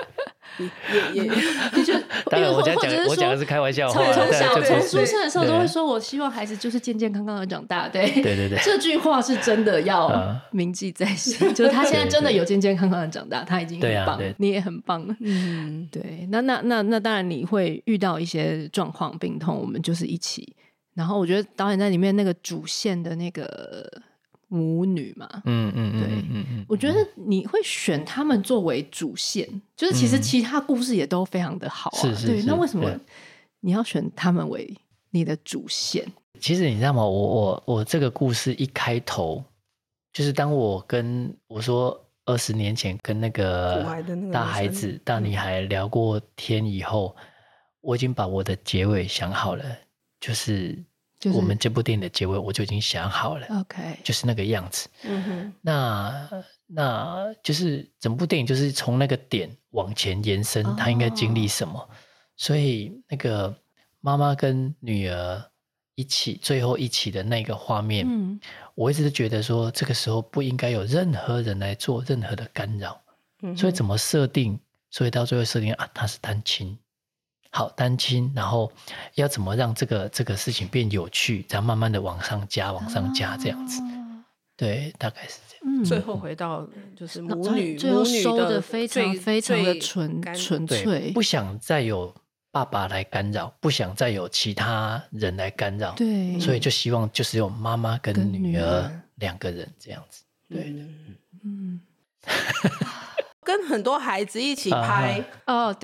也也，就当然我讲讲，我讲的是开玩笑话。从小从出生的时候都会说，我希望孩子就是健健康康的长大。对对对对，这句话是真的要铭记在心。就是他现在真的有健健康康的长大，他已经很棒，你也很棒。嗯，对。那那那那当然你会遇到一些状况、病痛，我们就是一起。然后我觉得导演在里面那个主线的那个。母女嘛，嗯嗯嗯，对，嗯嗯，我觉得你会选他们作为主线，就是其实其他故事也都非常的好啊，是对，那为什么你要选他们为你的主线？其实你知道吗？我我我这个故事一开头，就是当我跟我说二十年前跟那个大孩子、大女孩聊过天以后，我已经把我的结尾想好了，就是。就是、我们这部电影的结尾我就已经想好了，OK，就是那个样子。嗯哼，那那就是整部电影就是从那个点往前延伸，他应该经历什么？Oh. 所以那个妈妈跟女儿一起最后一起的那个画面，嗯，我一直都觉得说这个时候不应该有任何人来做任何的干扰。嗯，所以怎么设定？所以到最后设定啊，他是单亲。好单亲，然后要怎么让这个这个事情变有趣，再慢慢的往上加，往上加这样子。对，大概是这样。嗯，最后回到就是母女，最后收的非常非常的纯纯粹，不想再有爸爸来干扰，不想再有其他人来干扰。对，所以就希望就是有妈妈跟女儿两个人这样子。对，嗯，跟很多孩子一起拍哦。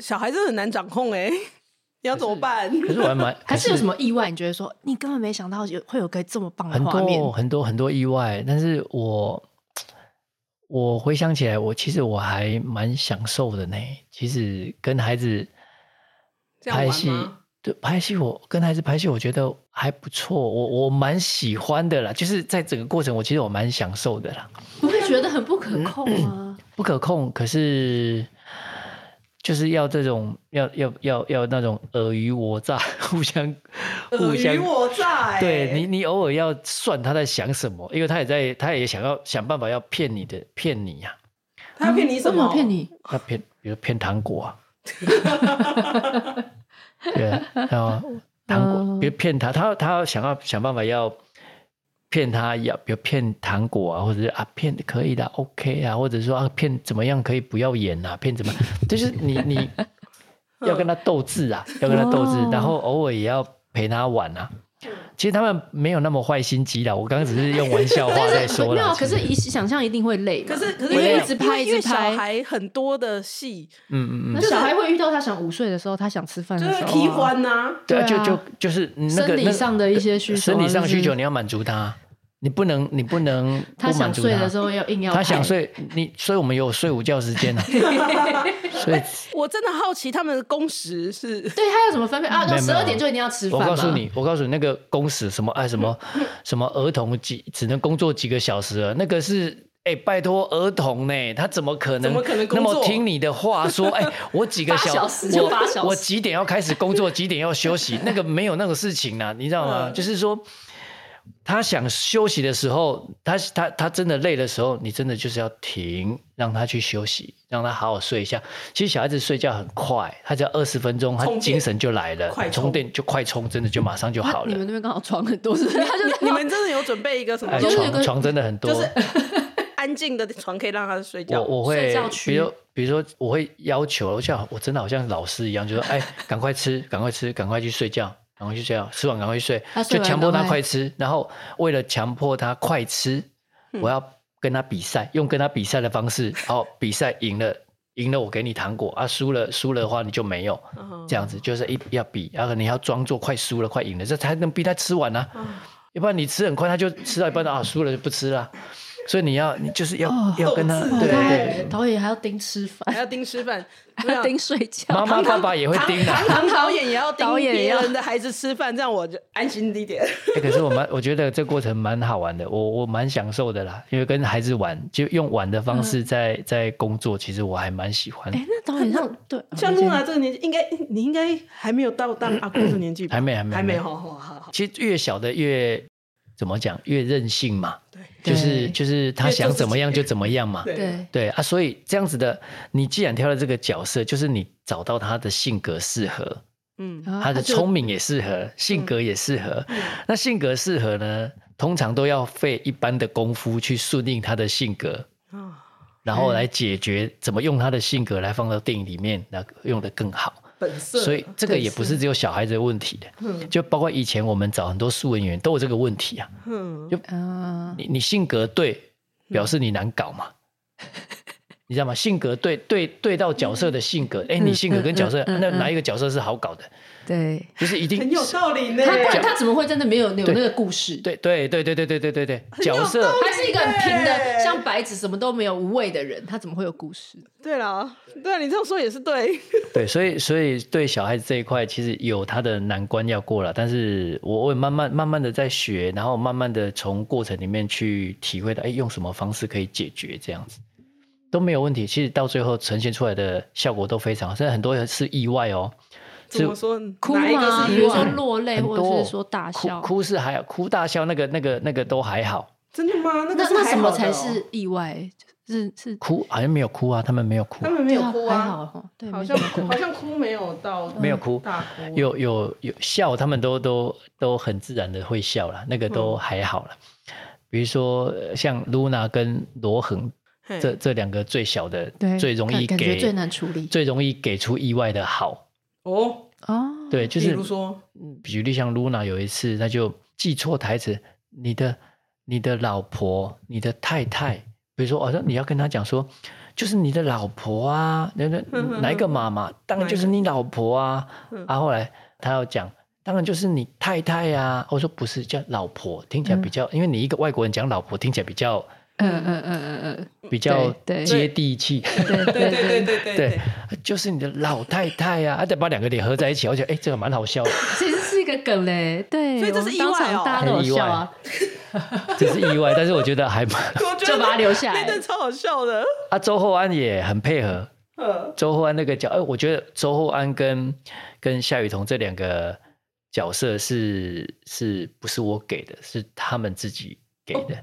小孩子很难掌控哎，你 要怎么办？可是我还蛮 还是有什么意外？你觉得说你根本没想到有会有个这么棒的画面，很多很多很多意外。但是我我回想起来，我其实我还蛮享受的呢。其实跟孩子拍戏，对拍戏，我跟孩子拍戏，我觉得还不错。我我蛮喜欢的啦，就是在整个过程，我其实我蛮享受的啦。不会觉得很不可控吗？不可控，可是。就是要这种要要要要那种尔虞我诈，互相互相尔虞我诈。对你，你偶尔要算他在想什么，因为他也在，他也想要想办法要骗你的，骗你呀、啊。他要骗你什么？骗你？他骗，比如骗糖果啊。对啊，然后糖果，比如骗他，他他要想要想办法要。骗他要，比如骗糖果啊，或者是啊骗可以的，OK 啊，或者说啊骗怎么样可以不要演啊，骗怎么，就是你你 要跟他斗智啊，要跟他斗智，然后偶尔也要陪他玩啊，其实他们没有那么坏心机啦，我刚刚只是用玩笑话在说了。可是一想象一定会累。可是可是因为一直拍一直拍，小孩很多的戏，嗯嗯嗯，那小孩会遇到他想午睡的时候，他想吃饭的时候，就是提欢呐。对啊，就就就是那个生理上的一些需求，生理上需求你要满足他，你不能你不能他想睡的时候要硬要他想睡你，所以我们有睡午觉时间啊。所以，我真的好奇他们的工时是，对他要怎么分配啊？到十二点就一定要吃饭。我告诉你，我告诉你，那个工时什么哎什么 什么儿童几只能工作几个小时了，那个是哎拜托儿童呢，他怎么可能那么听你的话说？哎，我几个小时就八小时，我几点要开始工作，几点要休息？那个没有那个事情啊，你知道吗？就是说。他想休息的时候，他他他真的累的时候，你真的就是要停，让他去休息，让他好好睡一下。其实小孩子睡觉很快，他只要二十分钟，他精神就来了，快充电就快充，真的就马上就好了。你们那边刚好床很多，是不是？他就 你们真的有准备一个什么？床床真的很多，就是 安静的床可以让他睡觉。我我会，比如比如说，我会要求，像我真的好像老师一样，就说：“哎，赶快吃，赶快吃，赶快去睡觉。”然后就这样，吃完赶快去睡，就强迫他快吃。然后为了强迫他快吃，我要跟他比赛，用跟他比赛的方式。好，比赛赢了，赢了我给你糖果啊，输了输了的话你就没有。这样子就是一要比，然后你要装作快输了、快赢了，这才能逼他吃完呢。要不然你吃很快，他就吃到一半啊，输了就不吃了。所以你要，你就是要要跟他，对对，导演还要盯吃饭，还要盯吃饭，还要盯睡觉。妈妈爸爸也会盯的，唐导演也要盯 别人的孩子吃饭，这样我就安心一点。可是我蛮，我觉得这过程蛮好玩的，我我蛮享受的啦，因为跟孩子玩，就用玩的方式在在工作，其实我还蛮喜欢。哎，那导演像对，像露娜这个年纪，应该你应该还没有到当阿公的年纪吧？还没，还没，还没，好好好。其实越小的越。怎么讲？越任性嘛，对，就是就是他想怎么样就怎么样嘛，对。对。啊，所以这样子的，你既然挑了这个角色，就是你找到他的性格适合，嗯，他的聪明也适合，性格也适合。那性格适合呢，通常都要费一般的功夫去顺应他的性格，然后来解决怎么用他的性格来放到电影里面，那用的更好。所以这个也不是只有小孩子的问题的，就包括以前我们找很多素人演员都有这个问题啊。就你你性格对，表示你难搞嘛，你知道吗？性格对对对到角色的性格，哎，你性格跟角色，那哪一个角色是好搞的？对，就是一定很有道理呢。他不然他怎么会真的没有有那个故事？对对对对对对对对对，角色他是一个很平的，像白纸什么都没有无畏的人，他怎么会有故事？对啦，对你这样说也是对。对，所以所以对小孩子这一块，其实有他的难关要过了。但是我会慢慢慢慢的在学，然后慢慢的从过程里面去体会到，哎，用什么方式可以解决这样子都没有问题。其实到最后呈现出来的效果都非常好，甚至很多人是意外哦。怎么说？哭吗？比如说落泪，或者是说大笑？哭是还哭大笑，那个那个那个都还好。真的吗？那那那什么才是意外？是是哭，好像没有哭啊，他们没有哭，他们没有哭啊，还好，对，好像好像哭没有到，没有哭，大哭，有有有笑，他们都都都很自然的会笑了，那个都还好了。比如说像露娜跟罗恒这这两个最小的，最容易给最难处理，最容易给出意外的好。哦哦，对，就是比如说，举例像露娜有一次，他就记错台词，你的、你的老婆、你的太太，比如说，哦，说你要跟他讲说，就是你的老婆啊，那那哪一个妈妈？当然就是你老婆啊。啊，后来他要讲，当然就是你太太呀。我说不是，叫老婆，听起来比较，因为你一个外国人讲老婆，听起来比较。嗯嗯嗯嗯嗯，比较接地气，对对对对对对，就是你的老太太啊，还得把两个脸合在一起，我觉得哎，这个蛮好笑。的。其实是一个梗嘞，对，所以这是意外哦，大家都笑啊，这是意外，但是我觉得还蛮，就把它留下来，真的超好笑的。啊，周厚安也很配合，嗯，周厚安那个角，哎，我觉得周厚安跟跟夏雨桐这两个角色是是不是我给的，是他们自己给的。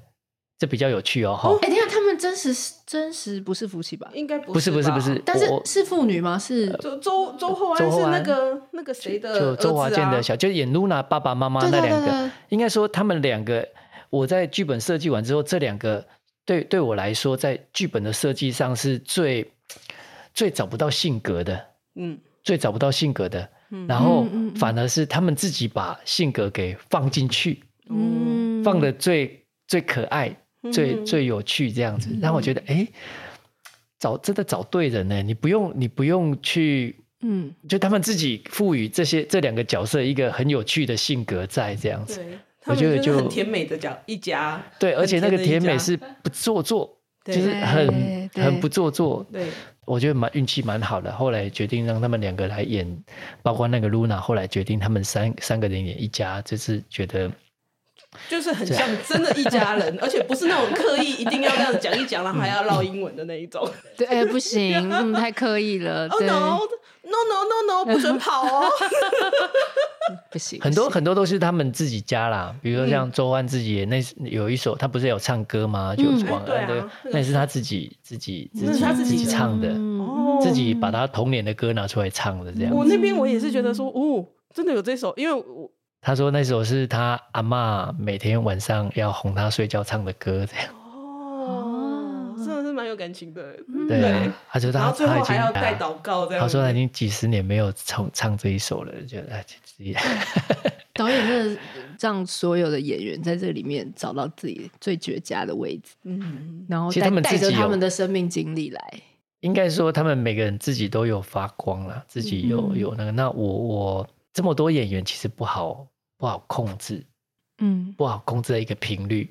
这比较有趣哦，哈！哎，等下他们真实真实不是夫妻吧？应该不是，不是，不是，但是是父女吗？是周周周厚安是那个那个谁的？就周华健的小，就演露娜爸爸妈妈那两个。应该说他们两个，我在剧本设计完之后，这两个对对我来说，在剧本的设计上是最最找不到性格的，嗯，最找不到性格的。然后反而是他们自己把性格给放进去，嗯，放的最最可爱、最最有趣这样子，让我觉得哎，找真的找对人呢，你不用你不用去，嗯，就他们自己赋予这些这两个角色一个很有趣的性格在这样子，我觉得就很甜美的角一家，对，而且那个甜美是不做作，就是很很不做作，对。我觉得蛮运气蛮好的，后来决定让他们两个来演，包括那个露娜，后来决定他们三三个人演一家，就是觉得就是很像真的一家人，而且不是那种刻意一定要这样讲一讲，然后还要唠英文的那一种。对，哎，不行，嗯，太刻意了。对 oh, no, no no no no，不准跑哦。不行，很多很多都是他们自己家啦，比如说像周安自己也那有一首，他不是有唱歌吗？就王安的，那也是他自己自己自己自己唱的，自己把他童年的歌拿出来唱的这样。我那边我也是觉得说，哦，真的有这首，因为我他说那首是他阿嬷每天晚上要哄他睡觉唱的歌，这样。哦，真的是蛮有感情的。对啊，他说他最后还要带祷告，这样。他说他已经几十年没有唱唱这一首了，觉得。导演真的让所有的演员在这里面找到自己最绝佳的位置，嗯，然后带带着他们的生命经历来。应该说，他们每个人自己都有发光了，自己有有那个。那我我这么多演员其实不好不好控制，嗯，不好控制的一个频率。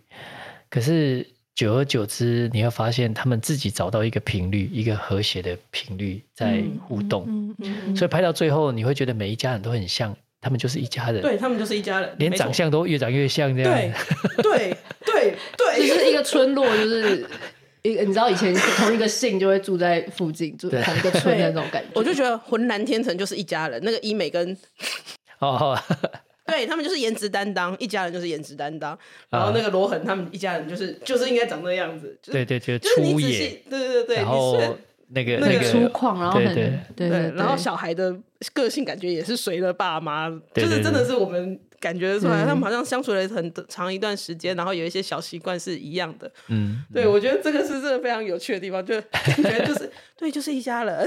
可是久而久之，你会发现他们自己找到一个频率，一个和谐的频率在互动。嗯嗯，所以拍到最后，你会觉得每一家人都很像。他们就是一家人，对他们就是一家人，连长相都越长越像这样。对对对对，就是一个村落，就是一你知道以前同一个姓就会住在附近，住 同一个村的那种感觉。我就觉得浑然天成就是一家人，那个医美跟哦，对他们就是颜值担当，一家人就是颜值担当。然后那个罗恒他们一家人就是就是应该长那样子，对对对，就是你仔细，对对对，然后。那个那个粗犷，然后很对对，然后小孩的个性感觉也是随了爸妈，就是真的是我们感觉出来，他们好像相处了很长一段时间，然后有一些小习惯是一样的。嗯，对，我觉得这个是真的非常有趣的地方，就觉得就是 对，就是一家人。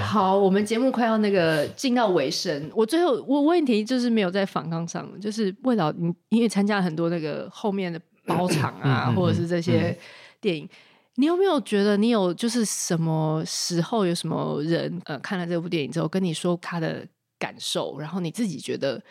好，我们节目快要那个进到尾声，我最后我问题就是没有在反抗上，就是为了你，因为参加了很多那个后面的包场啊，或者是这些电影。你有没有觉得你有就是什么时候有什么人呃看了这部电影之后跟你说他的感受，然后你自己觉得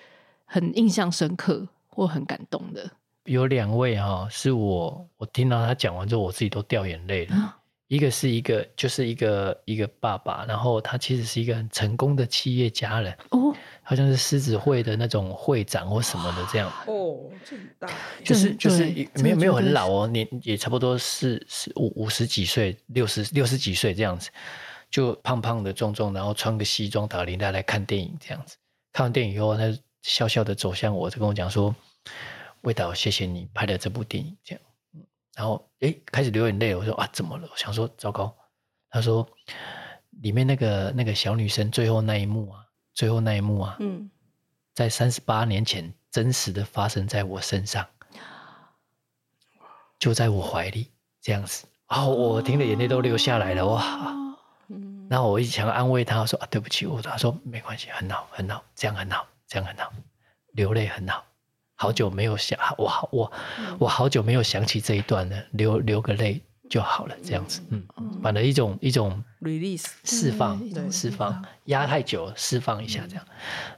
很印象深刻或很感动的？有两位啊、哦，是我我听到他讲完之后，我自己都掉眼泪了。嗯、一个是一个就是一个一个爸爸，然后他其实是一个很成功的企业家人哦。好像是狮子会的那种会长或什么的这样哦，这么大，就是就是没有没有很老哦，年也差不多是是五五十几岁，六十六十几岁这样子，就胖胖的壮壮，然后穿个西装打领带来看电影这样子。看完电影以后，他笑笑的走向我，就跟我讲说：“魏导，谢谢你拍的这部电影。”这样，然后诶开始流眼泪。我说：“啊，怎么了？”我想说：“糟糕。”他说：“里面那个那个小女生最后那一幕啊。”最后那一幕啊，嗯，在三十八年前真实的发生在我身上，就在我怀里这样子，哦，我听的眼泪都流下来了，哇，嗯，然后我一直想安慰他，我说啊，对不起，我他说没关系，很好，很好，这样很好，这样很好，流泪很好，好久没有想，我好我我好久没有想起这一段了，流流个泪。就好了，这样子，嗯，反正一种一种 release 释放，释放压太久，释放一下这样。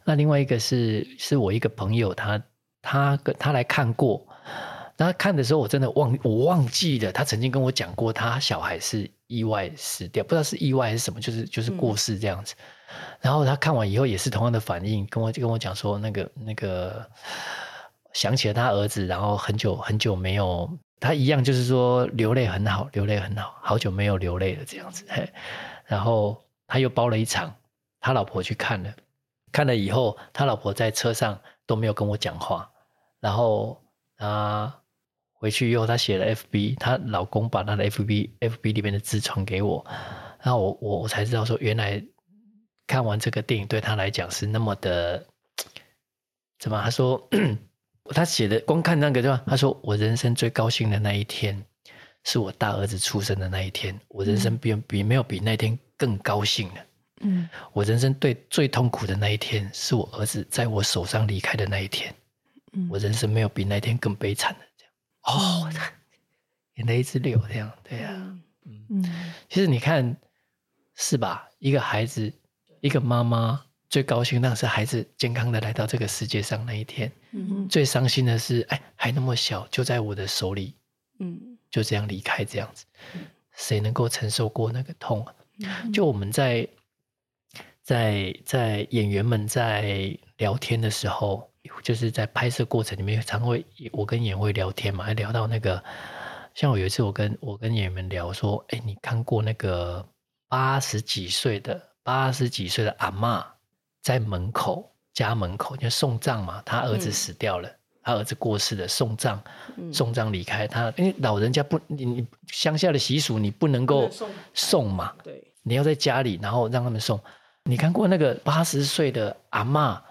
那另外一个是是我一个朋友，他他跟他来看过，他看的时候我真的忘我忘记了，他曾经跟我讲过，他小孩是意外死掉，不知道是意外还是什么，就是就是过世这样子。然后他看完以后也是同样的反应，跟我跟我讲说，那个那个想起了他儿子，然后很久很久没有。他一样，就是说流泪很好，流泪很好，好久没有流泪了这样子。然后他又包了一场，他老婆去看了，看了以后，他老婆在车上都没有跟我讲话。然后他回去以后，他写了 FB，她老公把他的 FB FB 里面的字传给我，然后我我我才知道说，原来看完这个电影对他来讲是那么的，怎么？他说。他写的光看那个对吧？他说，我人生最高兴的那一天，是我大儿子出生的那一天。我人生比比没有比那天更高兴了。嗯，我人生对最痛苦的那一天，是我儿子在我手上离开的那一天。嗯，我人生没有比那一天更悲惨的这样。哦，眼泪一直流，这样对呀、嗯，其实你看，是吧？一个孩子，一个妈妈最高兴，那是孩子健康的来到这个世界上那一天。嗯，最伤心的是，哎，还那么小，就在我的手里，嗯，就这样离开，这样子，谁能够承受过那个痛啊？就我们在在在演员们在聊天的时候，就是在拍摄过程里面，常会我跟演员会聊天嘛，还聊到那个，像我有一次我跟我跟演员们聊说，哎，你看过那个八十几岁的八十几岁的阿嬷在门口家门口就送葬嘛，他儿子死掉了，嗯、他儿子过世了，送葬送葬离开他，因为老人家不你你乡下的习俗你不能够送嘛，对。你要在家里，然后让他们送。你看过那个八十岁的阿嬷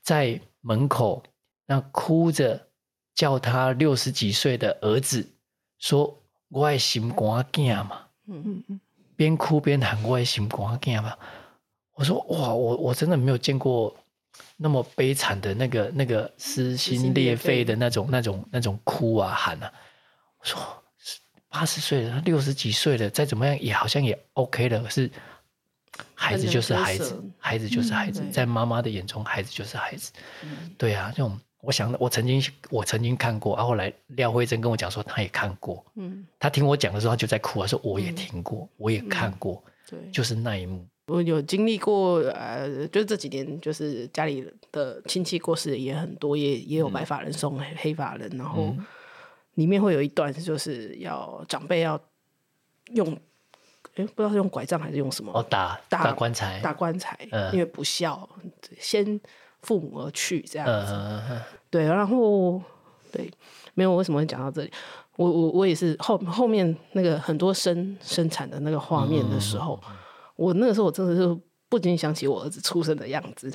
在门口那哭着叫他六十几岁的儿子说：“我爱心肝囝嘛。”嗯嗯嗯，边哭边喊：“我爱心肝囝嘛。”我说：“哇，我我真的没有见过那么悲惨的那个那个撕心裂肺的那种那种那种哭啊喊啊。”我说。八十岁了，六十几岁了，再怎么样也好像也 OK 了。可是孩子就是孩子，孩子就是孩子，嗯、在妈妈的眼中，孩子就是孩子。嗯、对啊，这种我想，我曾经我曾经看过，啊，后来廖慧珍跟我讲说，他也看过。嗯，他听我讲的时候，他就在哭，他说我也听过，嗯、我也看过。对，就是那一幕，我有经历过。呃，就这几年，就是家里的亲戚过世也很多，也也有白发人送黑发人，然后。嗯里面会有一段，就是要长辈要用，哎，不知道是用拐杖还是用什么？哦，打打棺材，打棺材，呃、因为不孝，先父母而去这样对，然后对，没有为什么会讲到这里？我我我也是后后面那个很多生生产的那个画面的时候，嗯、我那个时候我真的是不禁想起我儿子出生的样子，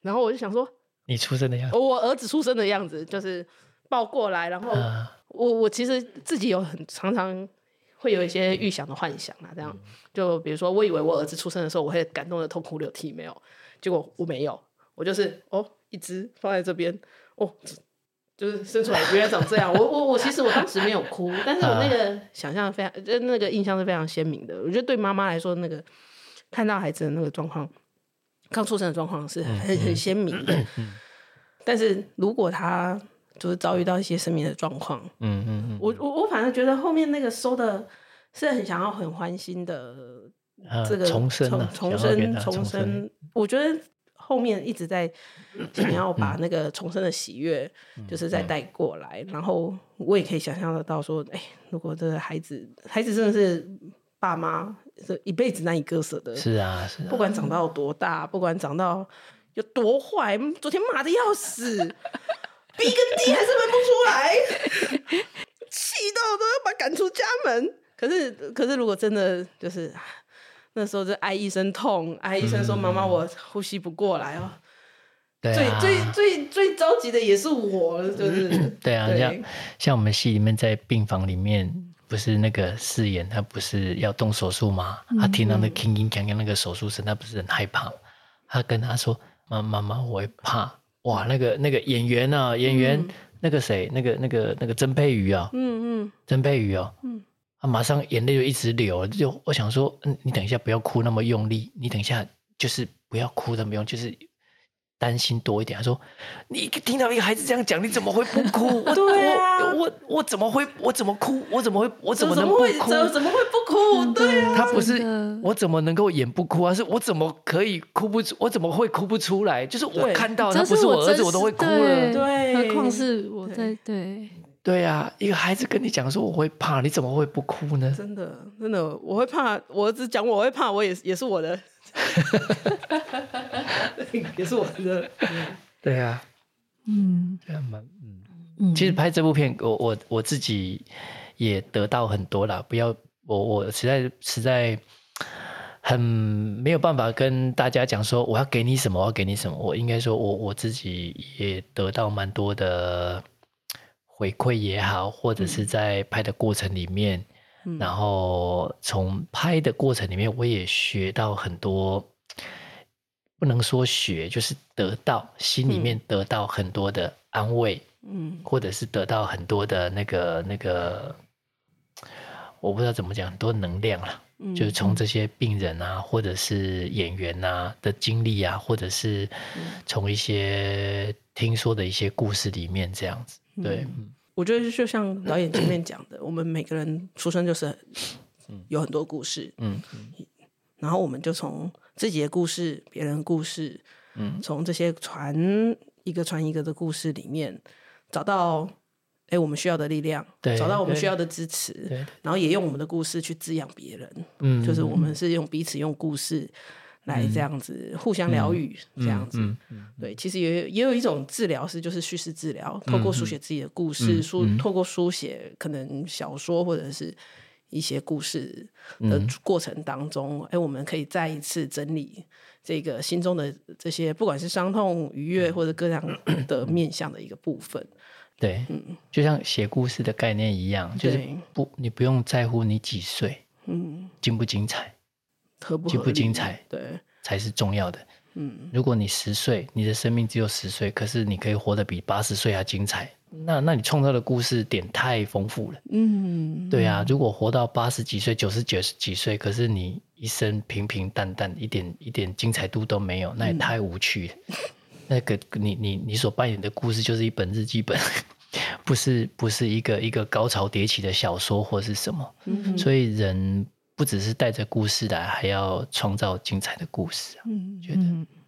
然后我就想说，你出生的样子，我儿子出生的样子就是抱过来，然后。呃我我其实自己有很常常会有一些预想的幻想啊，这样就比如说，我以为我儿子出生的时候，我会感动的痛哭流涕，没有，结果我没有，我就是哦，一只放在这边，哦，就是生出来原来长这样，我我我其实我当时没有哭，但是我那个想象非常，就那个印象是非常鲜明的。我觉得对妈妈来说，那个看到孩子的那个状况，刚出生的状况是很很鲜明的，但是如果他。就是遭遇到一些生命的状况，嗯嗯嗯，我我我反正觉得后面那个收的是很想要很欢欣的这个重生重生重生，我觉得后面一直在想要把那个重生的喜悦，就是再带过来，然后我也可以想象得到说，哎，如果这个孩子孩子真的是爸妈这一辈子难以割舍的，是啊是啊，不管长到多大，不管长到有多坏，昨天骂的要死。B 跟 D 还是分不出来，气到都要把赶出家门。可是，可是如果真的就是那时候就哀一声痛，哀一声说：“妈妈，我呼吸不过来哦。”最最最最着急的也是我，就是对啊，像像我们戏里面在病房里面，不是那个誓言他不是要动手术吗？他听到那铿铿锵锵那个手术声，他不是很害怕？他跟他说：“妈妈妈，我会怕。”哇，那个那个演员啊，演员、嗯、那个谁，那个那个那个曾佩瑜啊，嗯嗯，曾沛予啊，嗯，他马上眼泪就一直流，就我想说，嗯，你等一下不要哭那么用力，你等一下就是不要哭那么用，就是。担心多一点，他说：“你听到一个孩子这样讲，你怎么会不哭？对啊，我我我怎么会？我怎么哭？我怎么会？我怎么能不哭？怎么，怎么会不哭？对啊，他不是我怎么能够演不哭啊？是我怎么可以哭不出？我怎么会哭不出来？就是我看到他不是我儿子，我都会哭了。对，何况是我在对对啊，一个孩子跟你讲说我会怕，你怎么会不哭呢？真的真的，我会怕。我儿子讲我会怕，我也也是我的。”也是我的，对啊，嗯，这样蛮，嗯，其实拍这部片，我我我自己也得到很多啦。不要，我我实在实在很没有办法跟大家讲说我要给你什么，我要给你什么。我应该说我我自己也得到蛮多的回馈也好，或者是在拍的过程里面。然后从拍的过程里面，我也学到很多不能说学，就是得到心里面得到很多的安慰，嗯，或者是得到很多的那个那个，我不知道怎么讲，很多能量啦，嗯，就是从这些病人啊，或者是演员啊的经历啊，或者是从一些听说的一些故事里面这样子，对，嗯，我觉得就像导演前面讲的，我们每个人出生就是有很多故事，嗯，然后我们就从自己的故事、别人的故事，嗯，从这些传一个传一个的故事里面，找到哎我们需要的力量，对，找到我们需要的支持，对，然后也用我们的故事去滋养别人，嗯，就是我们是用彼此用故事来这样子互相疗愈，这样子，嗯嗯，对，其实也也有一种治疗是就是叙事治疗，透过书写自己的故事，书透过书写可能小说或者是。一些故事的过程当中，哎、嗯，我们可以再一次整理这个心中的这些，不管是伤痛、愉悦或者各样的面向的一个部分。对，嗯，就像写故事的概念一样，就是不，你不用在乎你几岁，嗯，精不精彩，合不合精不精彩，对，才是重要的。嗯，如果你十岁，你的生命只有十岁，可是你可以活得比八十岁还精彩。那，那你创造的故事点太丰富了。嗯，对啊，如果活到八十几岁、九十九十几岁，可是你一生平平淡淡，一点一点精彩度都没有，那也太无趣了。嗯、那个你你你所扮演的故事就是一本日记本，不是不是一个一个高潮迭起的小说或是什么。嗯，所以人不只是带着故事来，还要创造精彩的故事。嗯，觉得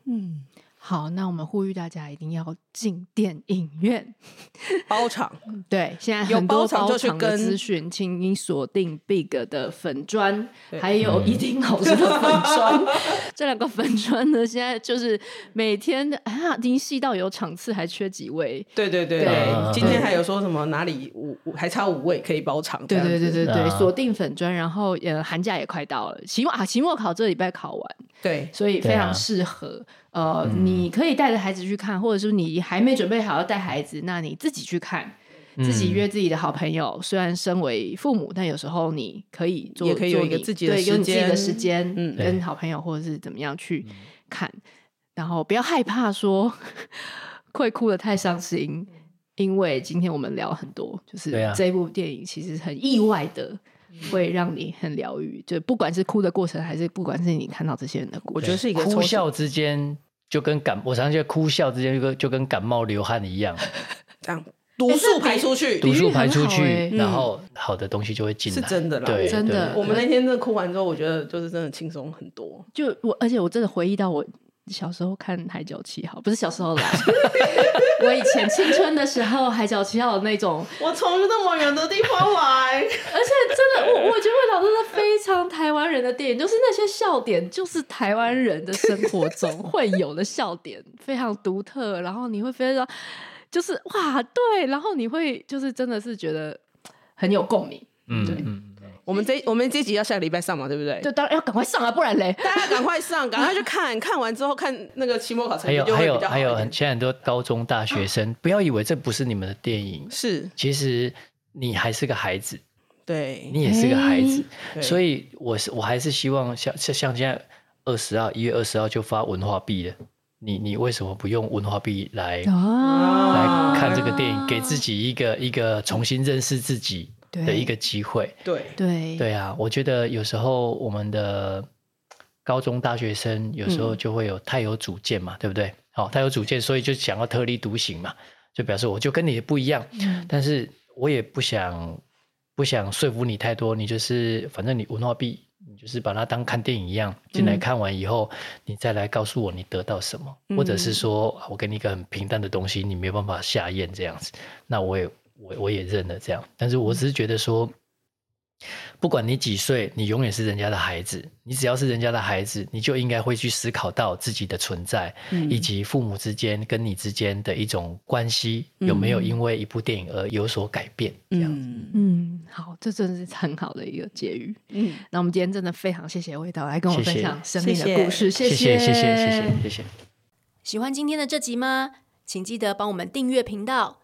嗯。嗯好，那我们呼吁大家一定要进电影院包场。对，现在很多包场的资讯，请你锁定 Big 的粉砖，还有一定老师的粉砖。这两个粉砖呢，现在就是每天啊，已经细到有场次还缺几位。对对对对，对今天还有说什么哪里五还差五位可以包场？对对对对对，锁定粉砖，然后呃，寒假也快到了，期末啊，期末考这礼拜考完，对，所以非常适合。呃，嗯、你可以带着孩子去看，或者是你还没准备好要带孩子，那你自己去看，嗯、自己约自己的好朋友。虽然身为父母，但有时候你可以做，也可以有一个自己的时间，对，有你自己的时间，嗯，跟好朋友或者是怎么样去看，嗯、然后不要害怕说 会哭的太伤心，因为今天我们聊很多，就是这部电影其实很意外的。会让你很疗愈，就不管是哭的过程，还是不管是你看到这些人的故事，我觉得是一个哭笑之间就跟感，我常常觉得哭笑之间就跟就跟感冒流汗一样，这样。毒素排出去，毒素排出去，然后好的东西就会进来，是真的啦，对，真的。我们那天真的哭完之后，我觉得就是真的轻松很多。就我，而且我真的回忆到我。小时候看《海角七号》，不是小时候啦，我以前青春的时候，《海角七号》的那种，我从那么远的地方来，而且真的，我我觉得味道真的非常台湾人的电影，就是那些笑点，就是台湾人的生活中会有的笑点，非常独特，然后你会非常，就是哇，对，然后你会就是真的是觉得很有共鸣，嗯，对。嗯我们这我们这集要下个礼拜上嘛，对不对？对，当然要赶快上啊，不然嘞，大家赶快上，赶快去看看完之后看那个期末考成绩就会比较好。还有还有，现在很多高中大学生，不要以为这不是你们的电影，是，其实你还是个孩子，对，你也是个孩子，所以我是我还是希望像像像现在二十二一月二十号就发文化币了，你你为什么不用文化币来来看这个电影，给自己一个一个重新认识自己。的一个机会，对。对。对啊，我觉得有时候我们的高中大学生有时候就会有太有主见嘛，嗯、对不对？好、哦，太有主见，所以就想要特立独行嘛，就表示我就跟你不一样，嗯、但是我也不想不想说服你太多，你就是反正你文化币，你就是把它当看电影一样进来看完以后，嗯、你再来告诉我你得到什么，嗯、或者是说我给你一个很平淡的东西，你没有办法下咽这样子，那我也。我我也认了这样，但是我只是觉得说，不管你几岁，你永远是人家的孩子。你只要是人家的孩子，你就应该会去思考到自己的存在，嗯、以及父母之间跟你之间的一种关系有没有因为一部电影而有所改变。这样子，嗯，嗯，好，这真的是很好的一个结语。嗯，那我们今天真的非常谢谢味道来跟我分享生命的故事，谢谢，谢谢，谢谢，谢谢，谢谢，谢谢。喜欢今天的这集吗？请记得帮我们订阅频道。